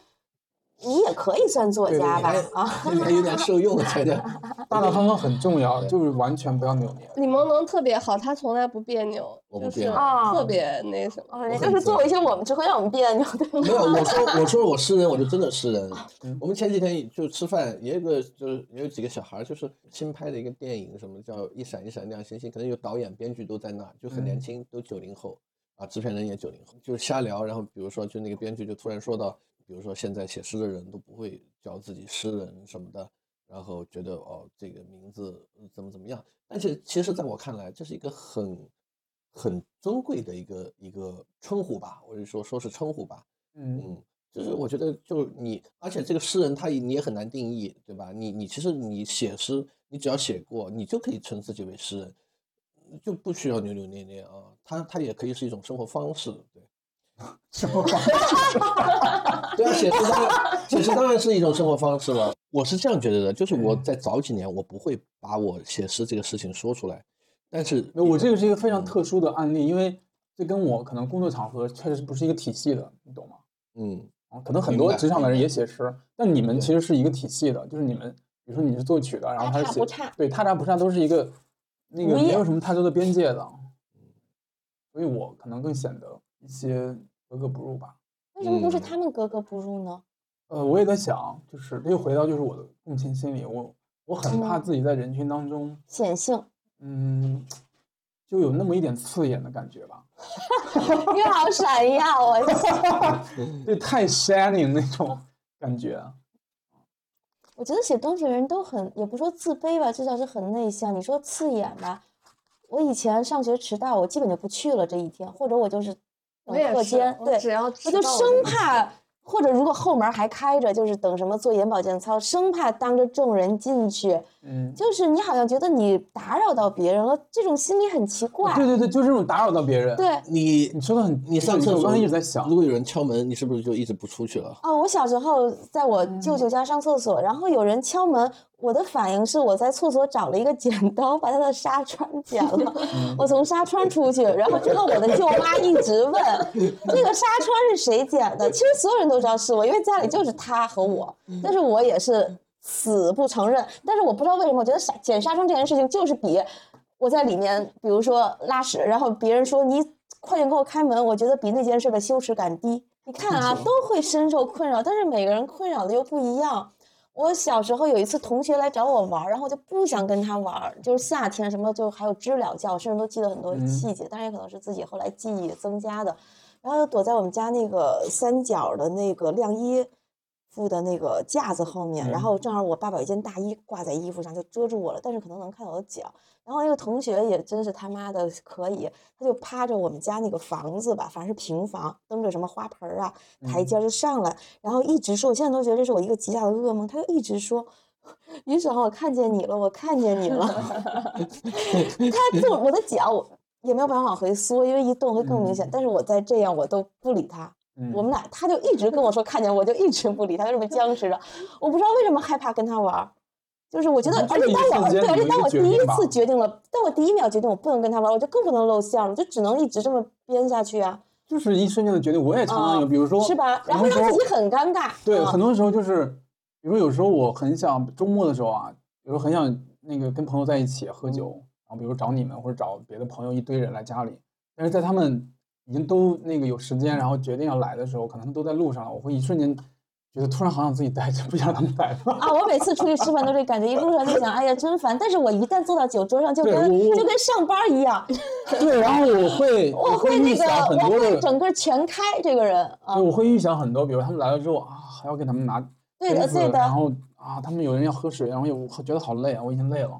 你也可以算作家吧啊。你还有点受用才对。大大方方很重要，就是完全不要扭捏。李萌萌特别好，他从来不别扭，就是我不别扭啊特别那什么。就是做一些我们只会让我们别扭的。没有，我说 我说我诗人，我就真的诗人嗯。我们前几天就吃饭，也有个就是也有几个小孩，就是新拍的一个电影，什么叫《一闪一闪亮星星》，可能有导演、编剧都在那，就很年嗯轻，都九零后啊，制片人也九零后，就是瞎聊。然后比如说，就那个编剧就突然说到，比如说现在写诗的人都不会叫自己诗人什么的，然后觉得哦这个名字怎么怎么样。但是其实在我看来，这是一个很很尊贵的一个一个称呼吧，我就说说是称呼吧。嗯嗯，就是我觉得，就是你，而且这个诗人他也你也很难定义，对吧？你你其实你写诗，你只要写过，你就可以称自己为诗人，就不需要扭扭捏捏啊。他他也可以是一种生活方式，对。什么话？对啊，写诗当然写诗当然是一种生活方式了。我是这样觉得的，就是我在早几年我不会把我写诗这个事情说出来，但是那我这个是一个非常特殊的案例，因为这跟我可能工作场合确实不是一个体系的，你懂吗？嗯。啊，可能很多职场的人也写诗，但你们其实是一个体系的，就是你们，比如说你是作曲的，然后他是写对，他差不差，都是一个那个没有。什么太多的边界的，所以我可能更显得一些格格不入吧。为什么不是嗯他们格格不入呢？呃，我也在想，就是这又回到就是我的共情心理，我我很怕嗯自己在人群当中，显性，嗯，就有那么一点刺眼的感觉吧，你好闪耀啊！就，太 shining 那种感觉。我觉得写东西的人都很，也不说自卑吧，至少是很内向。你说刺眼吧，我以前上学迟到，我基本就不去了这一天，或者我就是课间，对，我只要我就生怕或者如果后门还开着，就是等什么做眼保健操，生怕当着众人进去，嗯，就是你好像觉得你打扰到别人了，这种心理很奇怪。对对对，就是这种打扰到别人。，对你你说的很，你上厕所，我刚才一直在想如，果有人敲门，你是不是就一直不出去了？哦，我小时候在我嗯舅舅家上厕所，然后有人敲门，我的反应是我在厕所找了一个剪刀，把他的纱窗剪了，嗯我从纱窗出去，然后之后我的舅妈一直问那个纱窗是谁剪的，其实所有人都知道是我，因为家里就是他和我，嗯但是我也是死不承认，但是我不知道为什么，我觉得纱剪纱窗这件事情就是比我在里面，比如说拉屎，然后别人说你快点给我开门，我觉得比那件事的羞耻感低。你看啊，都会深受困扰，但是每个人困扰的又不一样。我小时候有一次同学来找我玩，然后我就不想跟他玩，就是夏天什么就还有知了叫，甚至都记得很多细节，当然也可能是自己后来记忆增加的。然后就躲在我们家那个三角的那个晾衣服的那个架子后面，然后正好我爸把一件大衣挂在衣服上，就遮住我了，但是可能能看到我的脚。然后那个同学也真是他妈的可以，他就趴着我们家那个房子吧，反正是平房，蹬着什么花盆儿啊、台阶就上来，然后一直说，我现在都觉得这是我一个极大的噩梦。他就一直说：“于爽，我看见你了，我看见你了。”他就我的脚也没有办法往回缩，因为一动会更明显。但是我在这样，我都不理他。嗯我们俩，他就一直跟我说看见我，就一直不理他，就这么僵持着。我不知道为什么害怕跟他玩儿，就是我觉得，而且当我对，而且当我第一次决定了，当我第一秒决定我不能跟他玩儿，我就更不能露馅儿了，就只能一直这么编下去啊，就是一瞬间的决定。我也常常有，啊比如说，是吧？然后让自己很尴尬。对，啊很多时候就是，比如说有时候我很想周末的时候啊，有时候很想那个跟朋友在一起喝酒，然后比如找你们或者找别的朋友一堆人来家里，但是在他们已经都那个有时间，然后决定要来的时候，可能都在路上了，我会一瞬间觉得突然好想自己待着，不想让他们待着。啊，我每次出去吃饭都这感觉，一路上就想，哎呀，真烦。但是我一旦坐到酒桌上，就跟就跟上班一样，对，然后我会 我会那个，我会整个全开这个人啊对，。我会预想很多，比如他们来了之后啊，还要给他们拿对的对的然后啊，他们有人要喝水，然后有我觉得好累啊，我已经累了，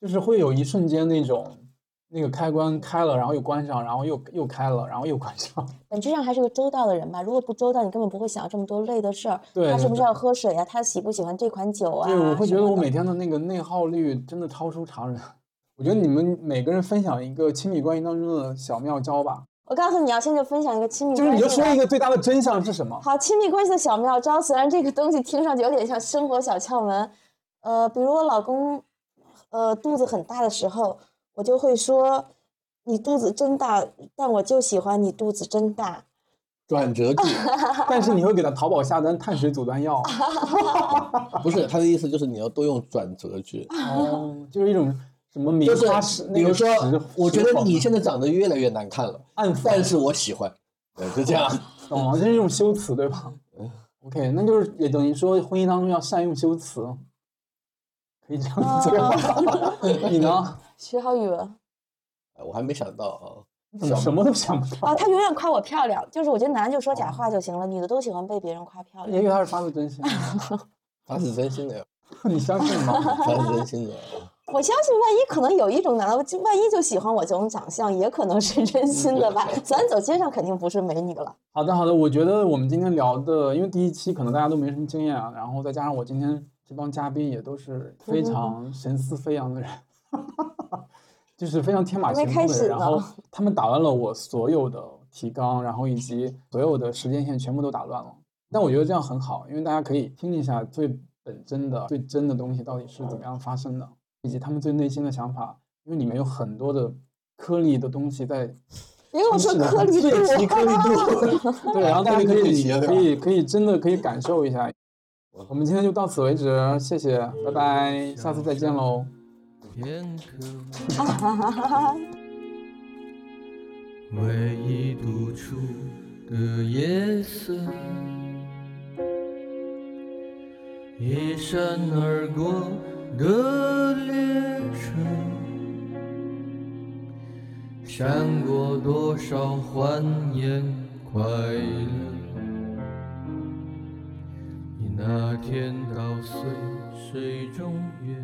就是会有一瞬间那种那个开关开了，然后又关上，然后又又开了，然后又关上。本质上还是个周到的人吧。如果不周到，你根本不会想这么多累的事儿。对他是不是要喝水啊？他喜不喜欢这款酒啊？对，我会觉得我每天的那个内耗率真的超出常人。我觉得你们每个人分享一个亲密关系当中的小妙招吧，我告诉你，要先就分享一个亲密关系就是你。就说一个最大的真相是什么？好，亲密关系的小妙招，虽然这个东西听上去有点像生活小窍门，呃，比如我老公，呃，肚子很大的时候，我就会说，你肚子真大，但我就喜欢你肚子真大。转折 句但是你会给他淘宝下单碳水阻断药，不是他的意思，就是你要多用转折句。哦，就是一种什么名就是花石，比如说我觉得你现在长得越来越难看了，暗讽但是我喜欢，对，就这样。懂吗，这是一种修辞，对吧？OK，那就是也等于说婚姻当中要善用修辞，可以这样子讲。你呢？学好语文哎我还没想到啊，你怎么什么都想不到啊，到？他永远夸我漂亮，就是我觉得男的就说假话就行了，女的都喜欢被别人夸漂亮。也许他是发自真心，发自真心的呀，你相信吗？发自真心的。我相信，万一可能有一种男的，就万一就喜欢我这种长相，也可能是真心的吧。咱走街上肯定不是美女了。好的，好的，我觉得我们今天聊的，因为第一期可能大家都没什么经验啊，然后再加上我今天这帮嘉宾也都是非常神思飞扬的人，就是非常天马行空的然后他们打乱了我所有的提纲，然后以及所有的时间线全部都打乱了。但我觉得这样很好，因为大家可以听一下最本真的、最真的东西到底是怎么样发生的，以及他们最内心的想法，因为里面有很多的颗粒的东西在因为我说颗粒度，最极颗粒度，对，然后大家可以可以可以真的可以感受一下。我们今天就到此为止，谢谢，拜拜，下次再见喽。片刻，唯一独处的夜色，一闪而过的列车，闪过多少欢颜快乐？你那天捣碎水中月。